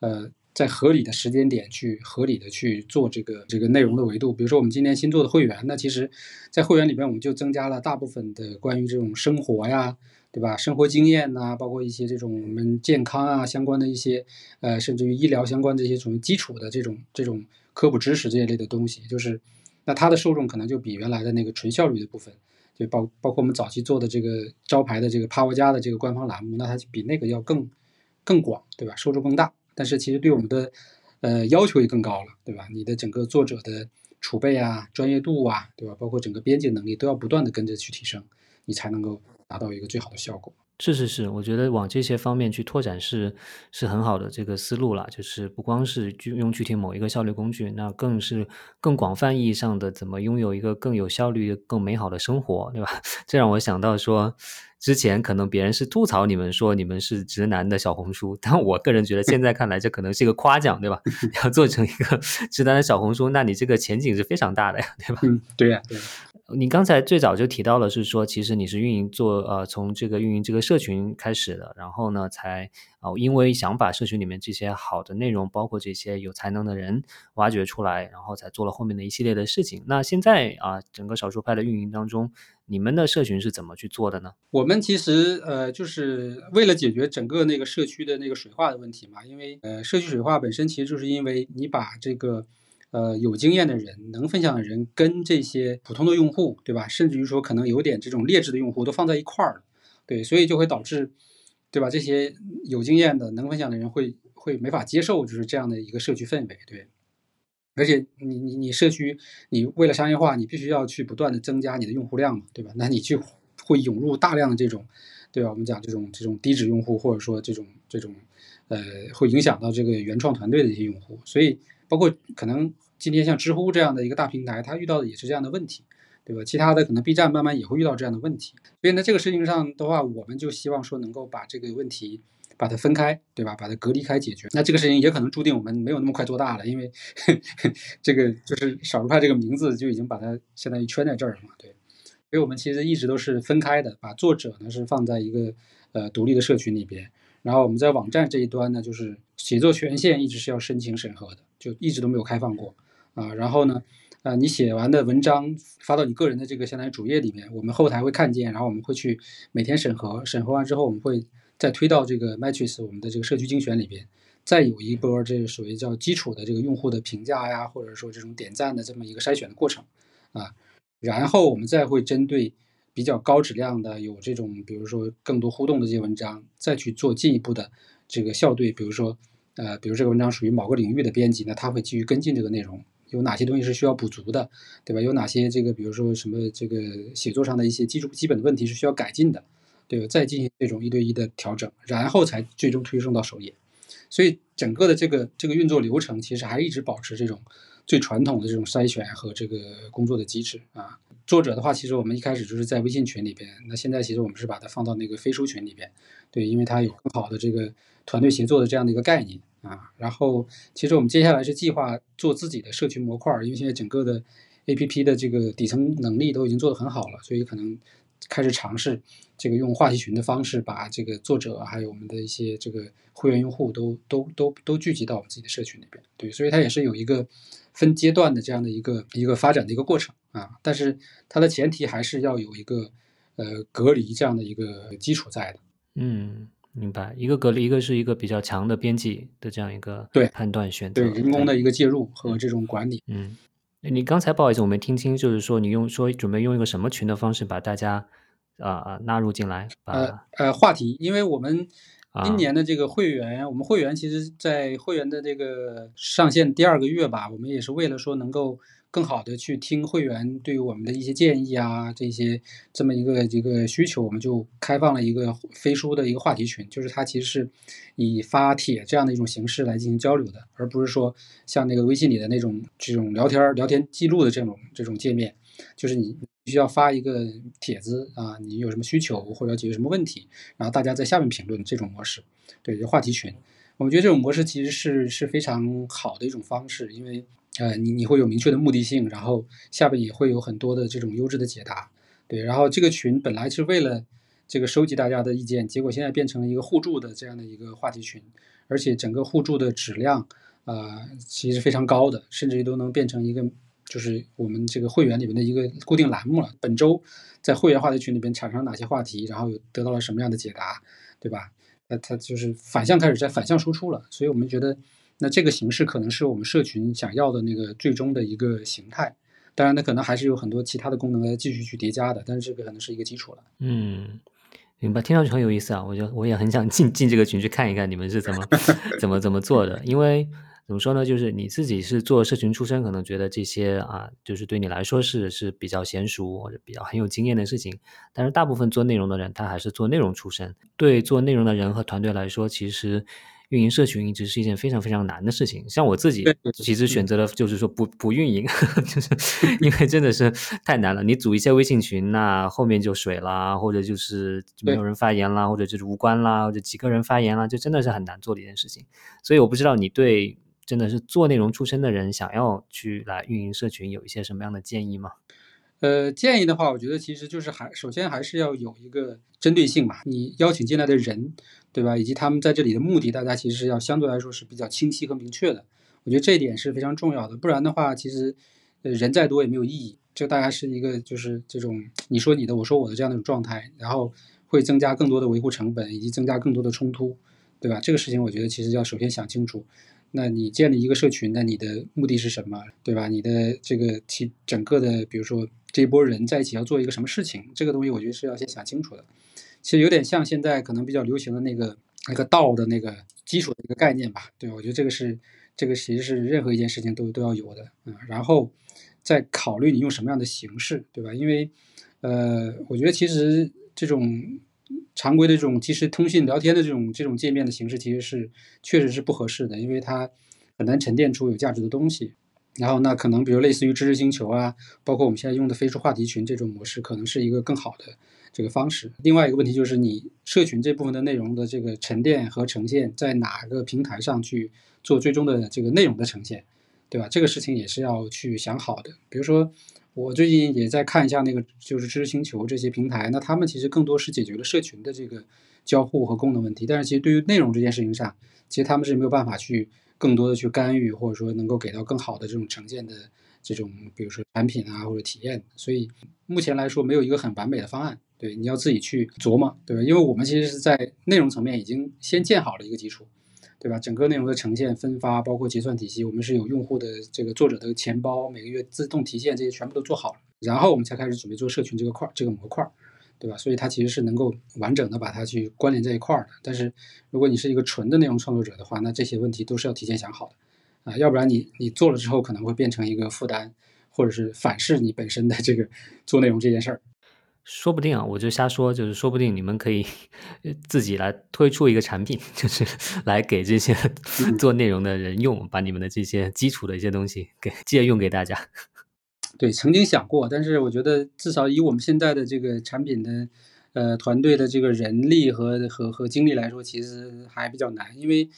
呃，在合理的时间点去合理的去做这个这个内容的维度。比如说我们今天新做的会员，那其实，在会员里边我们就增加了大部分的关于这种生活呀。对吧？生活经验呐，包括一些这种我们健康啊相关的一些，呃，甚至于医疗相关的一些属于基础的这种这种科普知识这一类的东西，就是那它的受众可能就比原来的那个纯效率的部分，就包包括我们早期做的这个招牌的这个帕沃加的这个官方栏目，那它比那个要更更广，对吧？受众更大，但是其实对我们的呃要求也更高了，对吧？你的整个作者的储备啊、专业度啊，对吧？包括整个编辑能力都要不断的跟着去提升，你才能够。达到一个最好的效果。是是是，我觉得往这些方面去拓展是是很好的这个思路了。就是不光是用具体某一个效率工具，那更是更广泛意义上的怎么拥有一个更有效率、更美好的生活，对吧？这让我想到说，之前可能别人是吐槽你们说你们是直男的小红书，但我个人觉得现在看来这可能是一个夸奖，对吧？要做成一个 直男的小红书，那你这个前景是非常大的呀，对吧？嗯，对呀，对。你刚才最早就提到了，是说其实你是运营做呃从这个运营这个社群开始的，然后呢才哦因为想把社群里面这些好的内容，包括这些有才能的人挖掘出来，然后才做了后面的一系列的事情。那现在啊整个少数派的运营当中，你们的社群是怎么去做的呢？我们其实呃就是为了解决整个那个社区的那个水化的问题嘛，因为呃社区水化本身其实就是因为你把这个。呃，有经验的人、能分享的人，跟这些普通的用户，对吧？甚至于说可能有点这种劣质的用户都放在一块儿了，对，所以就会导致，对吧？这些有经验的、能分享的人会会没法接受，就是这样的一个社区氛围，对。而且你你你社区，你为了商业化，你必须要去不断的增加你的用户量嘛，对吧？那你就会涌入大量的这种，对吧？我们讲这种这种低质用户，或者说这种这种，呃，会影响到这个原创团队的一些用户，所以包括可能。今天像知乎这样的一个大平台，它遇到的也是这样的问题，对吧？其他的可能 B 站慢慢也会遇到这样的问题。所以呢，这个事情上的话，我们就希望说能够把这个问题把它分开，对吧？把它隔离开解决。那这个事情也可能注定我们没有那么快做大了，因为 这个就是少数派这个名字就已经把它相当于圈在这儿了嘛，对。所以我们其实一直都是分开的，把作者呢是放在一个呃独立的社群里边，然后我们在网站这一端呢，就是写作权限一直是要申请审核的，就一直都没有开放过。啊，然后呢，呃，你写完的文章发到你个人的这个相当于主页里面，我们后台会看见，然后我们会去每天审核，审核完之后，我们会再推到这个 Matrix 我们的这个社区精选里边，再有一波这个属于叫基础的这个用户的评价呀，或者说这种点赞的这么一个筛选的过程啊，然后我们再会针对比较高质量的有这种比如说更多互动的这些文章，再去做进一步的这个校对，比如说呃，比如这个文章属于某个领域的编辑，那他会继续跟进这个内容。有哪些东西是需要补足的，对吧？有哪些这个，比如说什么这个写作上的一些基础基本的问题是需要改进的，对吧？再进行这种一对一的调整，然后才最终推送到首页。所以整个的这个这个运作流程其实还一直保持这种最传统的这种筛选和这个工作的机制啊。作者的话，其实我们一开始就是在微信群里边，那现在其实我们是把它放到那个飞书群里边，对，因为它有更好的这个团队协作的这样的一个概念。啊，然后其实我们接下来是计划做自己的社群模块，因为现在整个的 A P P 的这个底层能力都已经做得很好了，所以可能开始尝试这个用话题群的方式，把这个作者还有我们的一些这个会员用户都都都都聚集到我们自己的社群里边。对，所以它也是有一个分阶段的这样的一个一个发展的一个过程啊，但是它的前提还是要有一个呃隔离这样的一个基础在的。嗯。明白，一个隔离，一个是一个比较强的编辑的这样一个对判断选择，对人工的一个介入和这种管理。嗯，你刚才不好意思，我没听清，就是说你用说准备用一个什么群的方式把大家啊啊纳入进来？呃呃，话题，因为我们今年的这个会员，我们会员其实在会员的这个上线第二个月吧，我们也是为了说能够。更好的去听会员对于我们的一些建议啊，这些这么一个一个需求，我们就开放了一个飞书的一个话题群，就是它其实是以发帖这样的一种形式来进行交流的，而不是说像那个微信里的那种这种聊天聊天记录的这种这种界面，就是你必须要发一个帖子啊，你有什么需求或者解决什么问题，然后大家在下面评论这种模式，对，就话题群。我们觉得这种模式其实是是非常好的一种方式，因为呃，你你会有明确的目的性，然后下边也会有很多的这种优质的解答，对。然后这个群本来是为了这个收集大家的意见，结果现在变成了一个互助的这样的一个话题群，而且整个互助的质量呃，其实非常高的，甚至于都能变成一个就是我们这个会员里面的一个固定栏目了。本周在会员话题群里边产生哪些话题，然后有得到了什么样的解答，对吧？那它就是反向开始在反向输出了，所以我们觉得，那这个形式可能是我们社群想要的那个最终的一个形态。当然，它可能还是有很多其他的功能来继续去叠加的，但是这个可能是一个基础了。嗯，明白，听上去很有意思啊！我就我也很想进进这个群去看一看你们是怎么 怎么怎么做的，因为。怎么说呢？就是你自己是做社群出身，可能觉得这些啊，就是对你来说是是比较娴熟或者比较很有经验的事情。但是大部分做内容的人，他还是做内容出身。对做内容的人和团队来说，其实运营社群一直是一件非常非常难的事情。像我自己，其实选择了就是说不不运营，就是因为真的是太难了。你组一些微信群，那后面就水啦，或者就是没有人发言啦，或者就是无关啦，或者几个人发言啦，就真的是很难做的一件事情。所以我不知道你对。真的是做内容出身的人，想要去来运营社群，有一些什么样的建议吗？呃，建议的话，我觉得其实就是还首先还是要有一个针对性嘛。你邀请进来的人，对吧？以及他们在这里的目的，大家其实要相对来说是比较清晰和明确的。我觉得这一点是非常重要的。不然的话，其实呃人再多也没有意义。就大家是一个就是这种你说你的，我说我的这样的一种状态，然后会增加更多的维护成本，以及增加更多的冲突，对吧？这个事情我觉得其实要首先想清楚。那你建立一个社群，那你的目的是什么，对吧？你的这个其整个的，比如说这一波人在一起要做一个什么事情，这个东西我觉得是要先想清楚的。其实有点像现在可能比较流行的那个那个道的那个基础的一个概念吧，对我觉得这个是这个其实是任何一件事情都都要有的，嗯，然后再考虑你用什么样的形式，对吧？因为呃，我觉得其实这种。常规的这种即时通信聊天的这种这种界面的形式，其实是确实是不合适的，因为它很难沉淀出有价值的东西。然后那可能比如类似于知识星球啊，包括我们现在用的飞书话题群这种模式，可能是一个更好的这个方式。另外一个问题就是你社群这部分的内容的这个沉淀和呈现，在哪个平台上去做最终的这个内容的呈现，对吧？这个事情也是要去想好的。比如说。我最近也在看一下那个，就是知识星球这些平台，那他们其实更多是解决了社群的这个交互和功能问题，但是其实对于内容这件事情上，其实他们是没有办法去更多的去干预，或者说能够给到更好的这种呈现的这种，比如说产品啊或者体验，所以目前来说没有一个很完美的方案，对，你要自己去琢磨，对吧？因为我们其实是在内容层面已经先建好了一个基础。对吧？整个内容的呈现、分发，包括结算体系，我们是有用户的这个作者的钱包，每个月自动提现，这些全部都做好了，然后我们才开始准备做社群这个块儿、这个模块儿，对吧？所以它其实是能够完整的把它去关联在一块儿的。但是如果你是一个纯的内容创作者的话，那这些问题都是要提前想好的啊，要不然你你做了之后可能会变成一个负担，或者是反噬你本身的这个做内容这件事儿。说不定啊，我就瞎说，就是说不定你们可以自己来推出一个产品，就是来给这些做内容的人用，把你们的这些基础的一些东西给借用给大家。对，曾经想过，但是我觉得至少以我们现在的这个产品的呃团队的这个人力和和和精力来说，其实还比较难。因为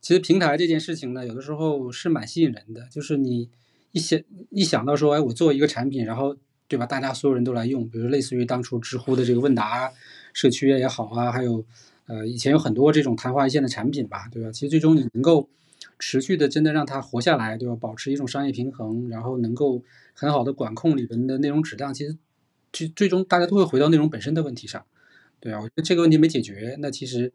其实平台这件事情呢，有的时候是蛮吸引人的，就是你一想一想到说，哎，我做一个产品，然后。对吧？大家所有人都来用，比如类似于当初知乎的这个问答社区也好啊，还有呃以前有很多这种昙花一现的产品吧，对吧？其实最终你能够持续的真的让它活下来，对吧？保持一种商业平衡，然后能够很好的管控里边的内容质量，其实最最终大家都会回到内容本身的问题上，对啊，我觉得这个问题没解决，那其实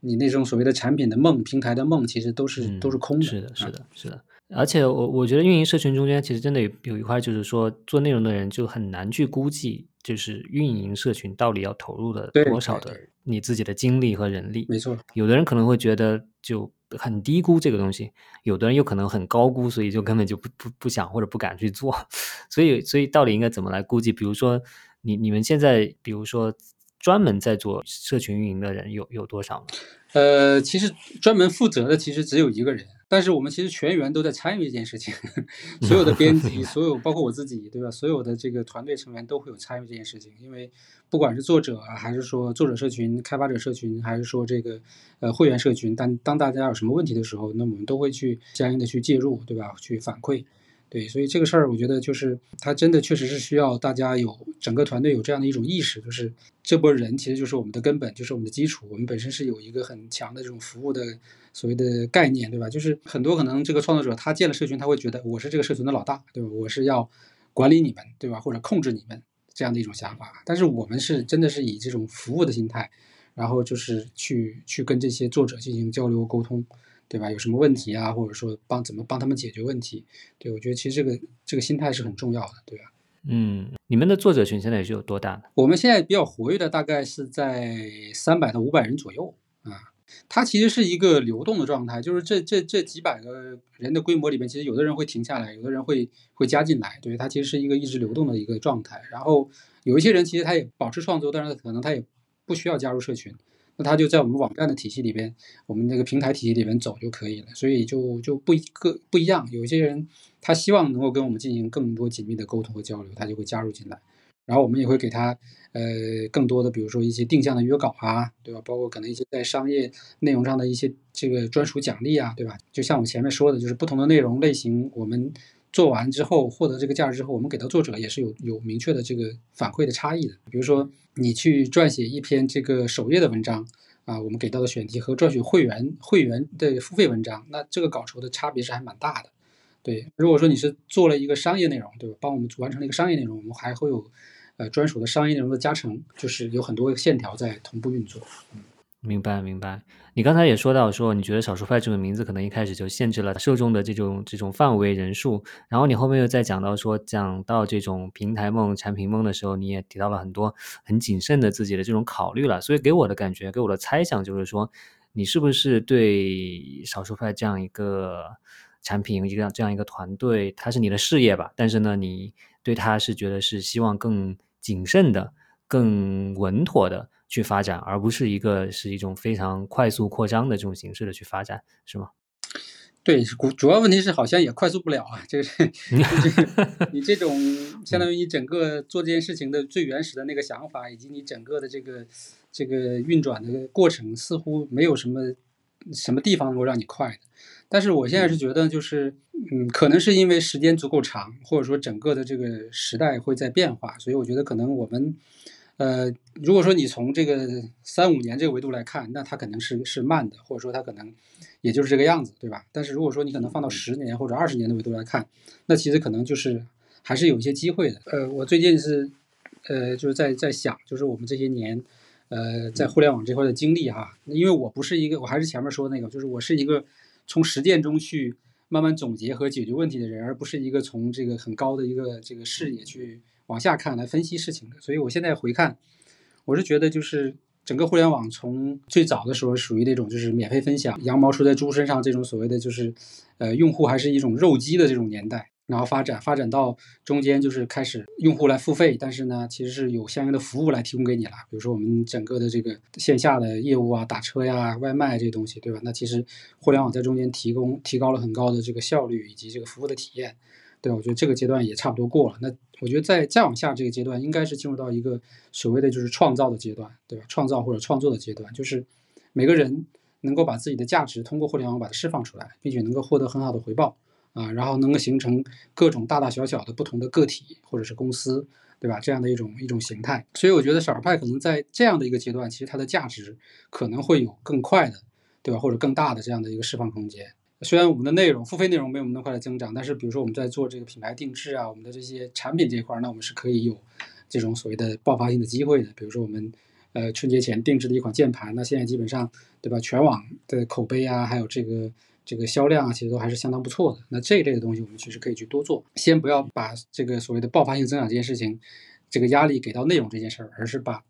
你那种所谓的产品的梦、平台的梦，其实都是都是空的。是的，是的，是的。而且我我觉得运营社群中间其实真的有有一块，就是说做内容的人就很难去估计，就是运营社群到底要投入的多少的你自己的精力和人力。没错，有的人可能会觉得就很低估这个东西，有的人又可能很高估，所以就根本就不不不想或者不敢去做。所以所以到底应该怎么来估计？比如说你你们现在比如说专门在做社群运营的人有有多少呢？呃，其实专门负责的其实只有一个人。但是我们其实全员都在参与这件事情，所有的编辑，所有包括我自己，对吧？所有的这个团队成员都会有参与这件事情，因为不管是作者啊，还是说作者社群、开发者社群，还是说这个呃会员社群，当当大家有什么问题的时候，那我们都会去相应的去介入，对吧？去反馈。对，所以这个事儿，我觉得就是它真的确实是需要大家有整个团队有这样的一种意识，就是这波人其实就是我们的根本，就是我们的基础。我们本身是有一个很强的这种服务的所谓的概念，对吧？就是很多可能这个创作者他建了社群，他会觉得我是这个社群的老大，对吧？我是要管理你们，对吧？或者控制你们这样的一种想法。但是我们是真的是以这种服务的心态，然后就是去去跟这些作者进行交流沟通。对吧？有什么问题啊，或者说帮怎么帮他们解决问题？对我觉得其实这个这个心态是很重要的，对吧？嗯，你们的作者群现在是有多大呢？我们现在比较活跃的大概是在三百到五百人左右啊。它其实是一个流动的状态，就是这这这几百个人的规模里面，其实有的人会停下来，有的人会会加进来。对，它其实是一个一直流动的一个状态。然后有一些人其实他也保持创作，但是可能他也不需要加入社群。那他就在我们网站的体系里边，我们那个平台体系里边走就可以了，所以就就不一个不一样。有一些人他希望能够跟我们进行更多紧密的沟通和交流，他就会加入进来。然后我们也会给他呃更多的，比如说一些定向的约稿啊，对吧？包括可能一些在商业内容上的一些这个专属奖励啊，对吧？就像我前面说的，就是不同的内容类型，我们做完之后获得这个价值之后，我们给到作者也是有有明确的这个反馈的差异的。比如说。你去撰写一篇这个首页的文章啊，我们给到的选题和撰写会员会员的付费文章，那这个稿酬的差别是还蛮大的。对，如果说你是做了一个商业内容，对吧？帮我们完成了一个商业内容，我们还会有呃专属的商业内容的加成，就是有很多线条在同步运作。嗯。明白，明白。你刚才也说到，说你觉得“少数派”这个名字可能一开始就限制了受众的这种这种范围人数，然后你后面又在讲到说，讲到这种平台梦、产品梦的时候，你也提到了很多很谨慎的自己的这种考虑了。所以给我的感觉，给我的猜想就是说，你是不是对“少数派”这样一个产品、一个这样一个团队，它是你的事业吧？但是呢，你对它是觉得是希望更谨慎的、更稳妥的。去发展，而不是一个是一种非常快速扩张的这种形式的去发展，是吗？对，主主要问题是好像也快速不了啊。这个是，你这种 相当于你整个做这件事情的最原始的那个想法，以及你整个的这个这个运转的过程，似乎没有什么什么地方能够让你快的。但是我现在是觉得，就是嗯，可能是因为时间足够长，或者说整个的这个时代会在变化，所以我觉得可能我们。呃，如果说你从这个三五年这个维度来看，那它可能是是慢的，或者说它可能也就是这个样子，对吧？但是如果说你可能放到十年或者二十年的维度来看，那其实可能就是还是有一些机会的。呃，我最近是呃就是在在想，就是我们这些年呃在互联网这块的经历哈，因为我不是一个，我还是前面说那个，就是我是一个从实践中去慢慢总结和解决问题的人，而不是一个从这个很高的一个这个视野去。往下看来分析事情的，所以我现在回看，我是觉得就是整个互联网从最早的时候属于那种就是免费分享，羊毛出在猪身上这种所谓的就是，呃，用户还是一种肉鸡的这种年代，然后发展发展到中间就是开始用户来付费，但是呢，其实是有相应的服务来提供给你了，比如说我们整个的这个线下的业务啊，打车呀、外卖这些东西，对吧？那其实互联网在中间提供提高了很高的这个效率以及这个服务的体验。对，我觉得这个阶段也差不多过了。那我觉得再再往下这个阶段，应该是进入到一个所谓的就是创造的阶段，对吧？创造或者创作的阶段，就是每个人能够把自己的价值通过互联网把它释放出来，并且能够获得很好的回报啊，然后能够形成各种大大小小的不同的个体或者是公司，对吧？这样的一种一种形态。所以我觉得少儿派可能在这样的一个阶段，其实它的价值可能会有更快的，对吧？或者更大的这样的一个释放空间。虽然我们的内容付费内容没有那么快的增长，但是比如说我们在做这个品牌定制啊，我们的这些产品这一块儿，那我们是可以有这种所谓的爆发性的机会的。比如说我们呃春节前定制的一款键盘，那现在基本上对吧，全网的口碑啊，还有这个这个销量啊，其实都还是相当不错的。那这一类的东西我们其实可以去多做，先不要把这个所谓的爆发性增长这件事情，这个压力给到内容这件事儿，而是把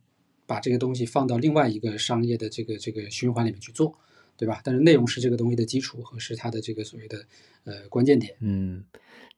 把这个东西放到另外一个商业的这个这个循环里面去做。对吧？但是内容是这个东西的基础和是它的这个所谓的呃关键点。嗯，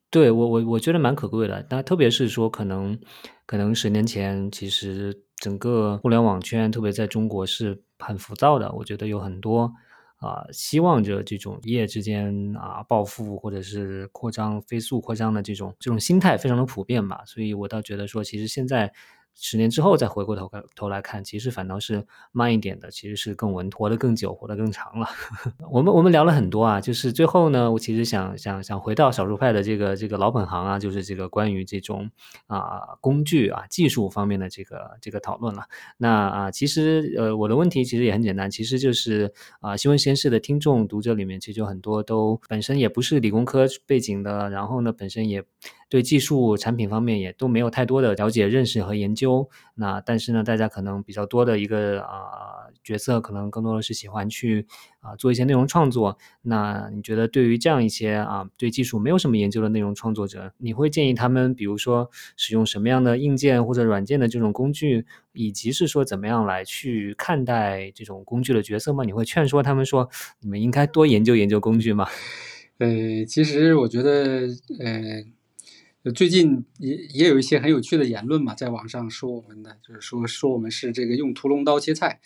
对我我我觉得蛮可贵的。那特别是说，可能可能十年前，其实整个互联网圈，特别在中国是很浮躁的。我觉得有很多啊，希望着这种一夜之间啊暴富或者是扩张飞速扩张的这种这种心态非常的普遍吧，所以我倒觉得说，其实现在。十年之后再回过头看头来看，其实反倒是慢一点的，其实是更稳妥的、更久、活得更长了。我们我们聊了很多啊，就是最后呢，我其实想想想回到少数派的这个这个老本行啊，就是这个关于这种啊工具啊技术方面的这个这个讨论了。那啊，其实呃我的问题其实也很简单，其实就是啊新闻实验室的听众读者里面，其实有很多都本身也不是理工科背景的，然后呢本身也。对技术产品方面也都没有太多的了解、认识和研究。那但是呢，大家可能比较多的一个啊角色，可能更多的是喜欢去啊做一些内容创作。那你觉得对于这样一些啊对技术没有什么研究的内容创作者，你会建议他们，比如说使用什么样的硬件或者软件的这种工具，以及是说怎么样来去看待这种工具的角色吗？你会劝说他们说，你们应该多研究研究工具吗？呃，其实我觉得，呃。最近也也有一些很有趣的言论嘛，在网上说我们的，就是说说我们是这个用屠龙刀切菜，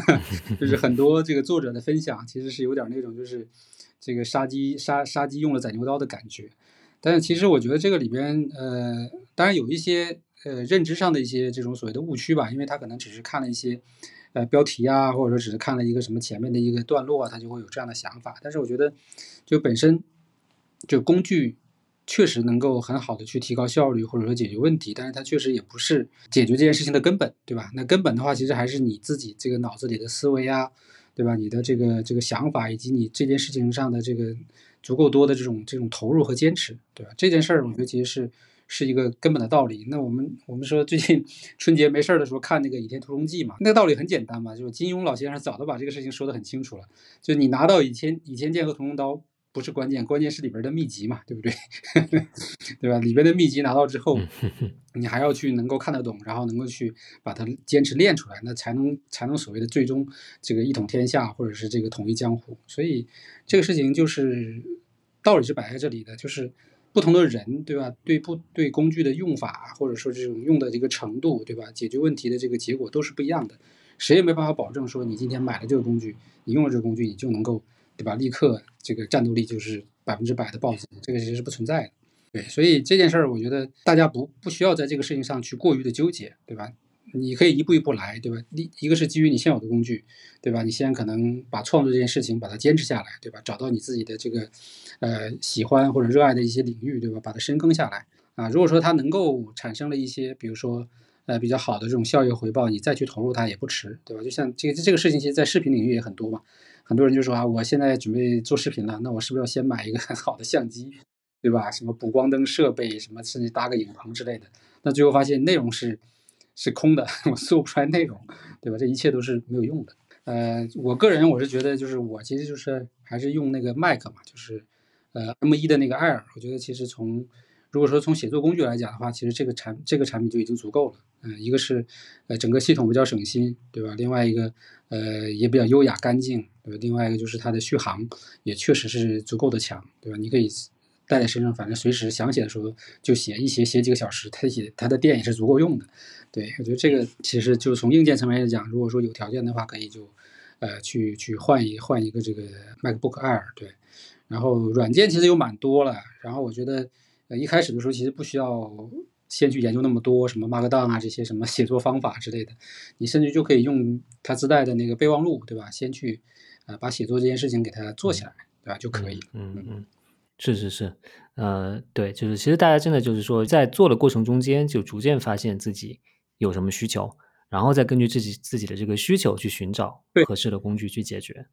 就是很多这个作者的分享，其实是有点那种就是这个杀鸡杀杀鸡用了宰牛刀的感觉。但是其实我觉得这个里边，呃，当然有一些呃认知上的一些这种所谓的误区吧，因为他可能只是看了一些呃标题啊，或者说只是看了一个什么前面的一个段落啊，他就会有这样的想法。但是我觉得就本身就工具。确实能够很好的去提高效率或者说解决问题，但是它确实也不是解决这件事情的根本，对吧？那根本的话，其实还是你自己这个脑子里的思维啊，对吧？你的这个这个想法以及你这件事情上的这个足够多的这种这种投入和坚持，对吧？这件事儿我觉得其实是是一个根本的道理。那我们我们说最近 春节没事儿的时候看那个《倚天屠龙记》嘛，那个道理很简单嘛，就是金庸老先生早都把这个事情说得很清楚了，就你拿到倚天倚天剑和屠龙刀。不是关键，关键是里边的秘籍嘛，对不对？对吧？里边的秘籍拿到之后，你还要去能够看得懂，然后能够去把它坚持练出来，那才能才能所谓的最终这个一统天下，或者是这个统一江湖。所以这个事情就是道理是摆在这里的，就是不同的人，对吧？对不对工具的用法，或者说这种用的这个程度，对吧？解决问题的这个结果都是不一样的，谁也没办法保证说你今天买了这个工具，你用了这个工具，你就能够。对吧？立刻这个战斗力就是百分之百的暴增，这个其实是不存在的。对，所以这件事儿，我觉得大家不不需要在这个事情上去过于的纠结，对吧？你可以一步一步来，对吧？一一个是基于你现有的工具，对吧？你先可能把创作这件事情把它坚持下来，对吧？找到你自己的这个呃喜欢或者热爱的一些领域，对吧？把它深耕下来啊。如果说它能够产生了一些，比如说呃比较好的这种效益回报，你再去投入它也不迟，对吧？就像这个这个事情，其实在视频领域也很多嘛。很多人就说啊，我现在准备做视频了，那我是不是要先买一个 很好的相机，对吧？什么补光灯设备，什么甚至搭个影棚之类的。那最后发现内容是是空的，我做不出来内容，对吧？这一切都是没有用的。呃，我个人我是觉得，就是我其实就是还是用那个 Mac 嘛，就是呃 M1 的那个 Air。我觉得其实从如果说从写作工具来讲的话，其实这个产这个产品就已经足够了。嗯，一个是呃整个系统比较省心，对吧？另外一个呃也比较优雅干净。呃，另外一个就是它的续航也确实是足够的强，对吧？你可以带在身上，反正随时想写的时候就写，一写写几个小时，它写它的电也是足够用的。对我觉得这个其实就从硬件层面来讲，如果说有条件的话，可以就呃去去换一换一个这个 MacBook Air。对，然后软件其实有蛮多了，然后我觉得呃一开始的时候其实不需要。先去研究那么多什么 Markdown 啊这些什么写作方法之类的，你甚至就可以用它自带的那个备忘录，对吧？先去，呃，把写作这件事情给它做起来，对吧？就可以。嗯嗯，是是是，呃，对，就是其实大家真的就是说，在做的过程中间，就逐渐发现自己有什么需求，然后再根据自己自己的这个需求去寻找合适的工具去解决。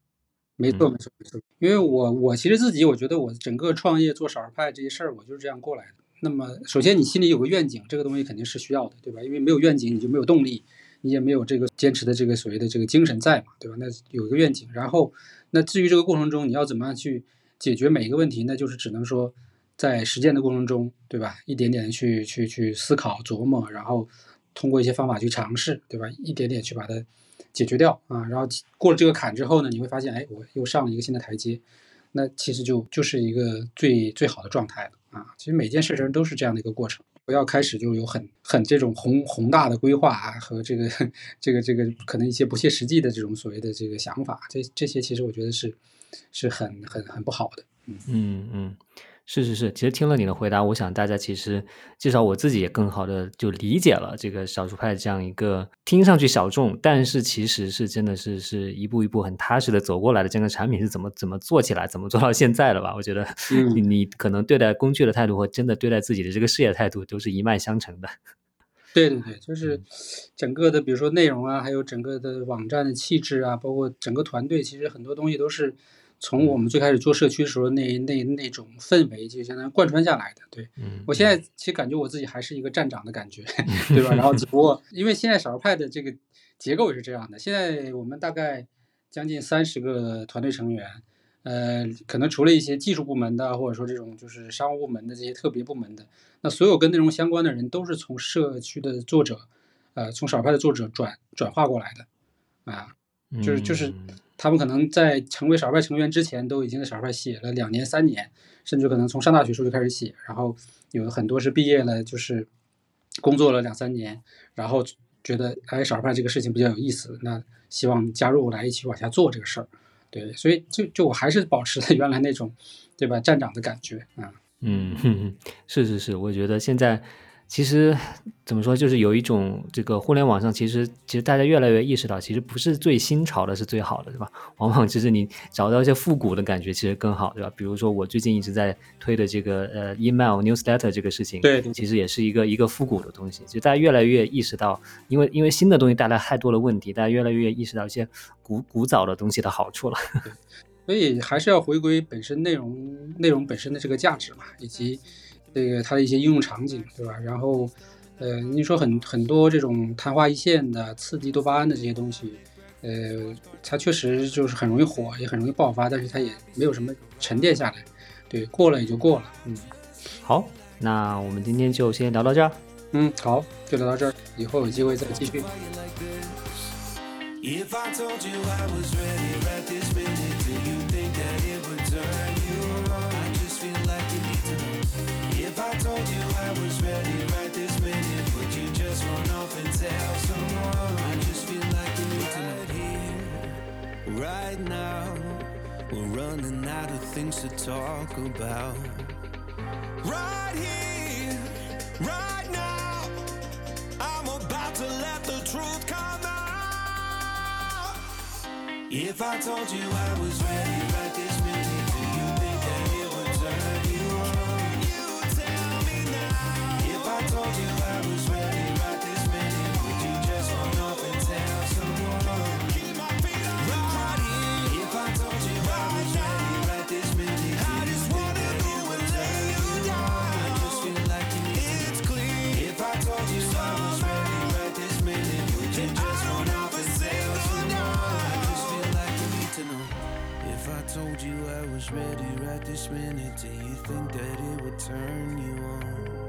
没错没错没错，因为我我其实自己我觉得我整个创业做少儿派这些事儿，我就是这样过来的。那么，首先你心里有个愿景，这个东西肯定是需要的，对吧？因为没有愿景，你就没有动力，你也没有这个坚持的这个所谓的这个精神在嘛，对吧？那有一个愿景，然后，那至于这个过程中你要怎么样去解决每一个问题，那就是只能说在实践的过程中，对吧？一点点去去去思考琢磨，然后通过一些方法去尝试，对吧？一点点去把它解决掉啊，然后过了这个坎之后呢，你会发现，哎，我又上了一个新的台阶，那其实就就是一个最最好的状态了。啊，其实每件事情都是这样的一个过程。不要开始就有很很这种宏宏大的规划啊，和这个 这个这个可能一些不切实际的这种所谓的这个想法，这这些其实我觉得是是很很很不好的。嗯嗯嗯。是是是，其实听了你的回答，我想大家其实至少我自己也更好的就理解了这个少数派这样一个听上去小众，但是其实是真的是是一步一步很踏实的走过来的这个产品是怎么怎么做起来，怎么做到现在的吧？我觉得你你可能对待工具的态度和真的对待自己的这个事业态度都是一脉相承的。对对对，就是 整个的，比如说内容啊，还有整个的网站的气质啊，包括整个团队，其实很多东西都是。从我们最开始做社区的时候，那那那种氛围就相当于贯穿下来的。对我现在其实感觉我自己还是一个站长的感觉，对吧？然后只不过因为现在少数派的这个结构也是这样的，现在我们大概将近三十个团队成员，呃，可能除了一些技术部门的，或者说这种就是商务部门的这些特别部门的，那所有跟内容相关的人都是从社区的作者，呃，从少数派的作者转转化过来的，啊，就是就是。他们可能在成为少数派成员之前，都已经在少数派写了两年、三年，甚至可能从上大学时候就开始写。然后有很多是毕业了，就是工作了两三年，然后觉得哎，少数派这个事情比较有意思，那希望加入来一起往下做这个事儿。对，所以就就我还是保持了原来那种，对吧？站长的感觉啊。嗯，是是是，我觉得现在。其实怎么说，就是有一种这个互联网上，其实其实大家越来越意识到，其实不是最新潮的是最好的，对吧？往往其实你找到一些复古的感觉，其实更好，对吧？比如说我最近一直在推的这个呃 email newsletter 这个事情，对，其实也是一个一个复古的东西。其实大家越来越意识到，因为因为新的东西带来太多的问题，大家越来越意识到一些古古早的东西的好处了。所以还是要回归本身内容内容本身的这个价值嘛，以及。这个它的一些应用场景，对吧？然后，呃，你说很很多这种昙花一现的、刺激多巴胺的这些东西，呃，它确实就是很容易火，也很容易爆发，但是它也没有什么沉淀下来，对，过了也就过了。嗯，好，那我们今天就先聊到这儿。嗯，好，就聊到这儿，以后有机会再继续。I right now. We're running out of things to talk about. Right here, right now. I'm about to let the truth come out. If I told you I was ready right this minute, do you think that it would turn you? told you tell me now. If I was was ready right this minute, do you think that it would turn you on?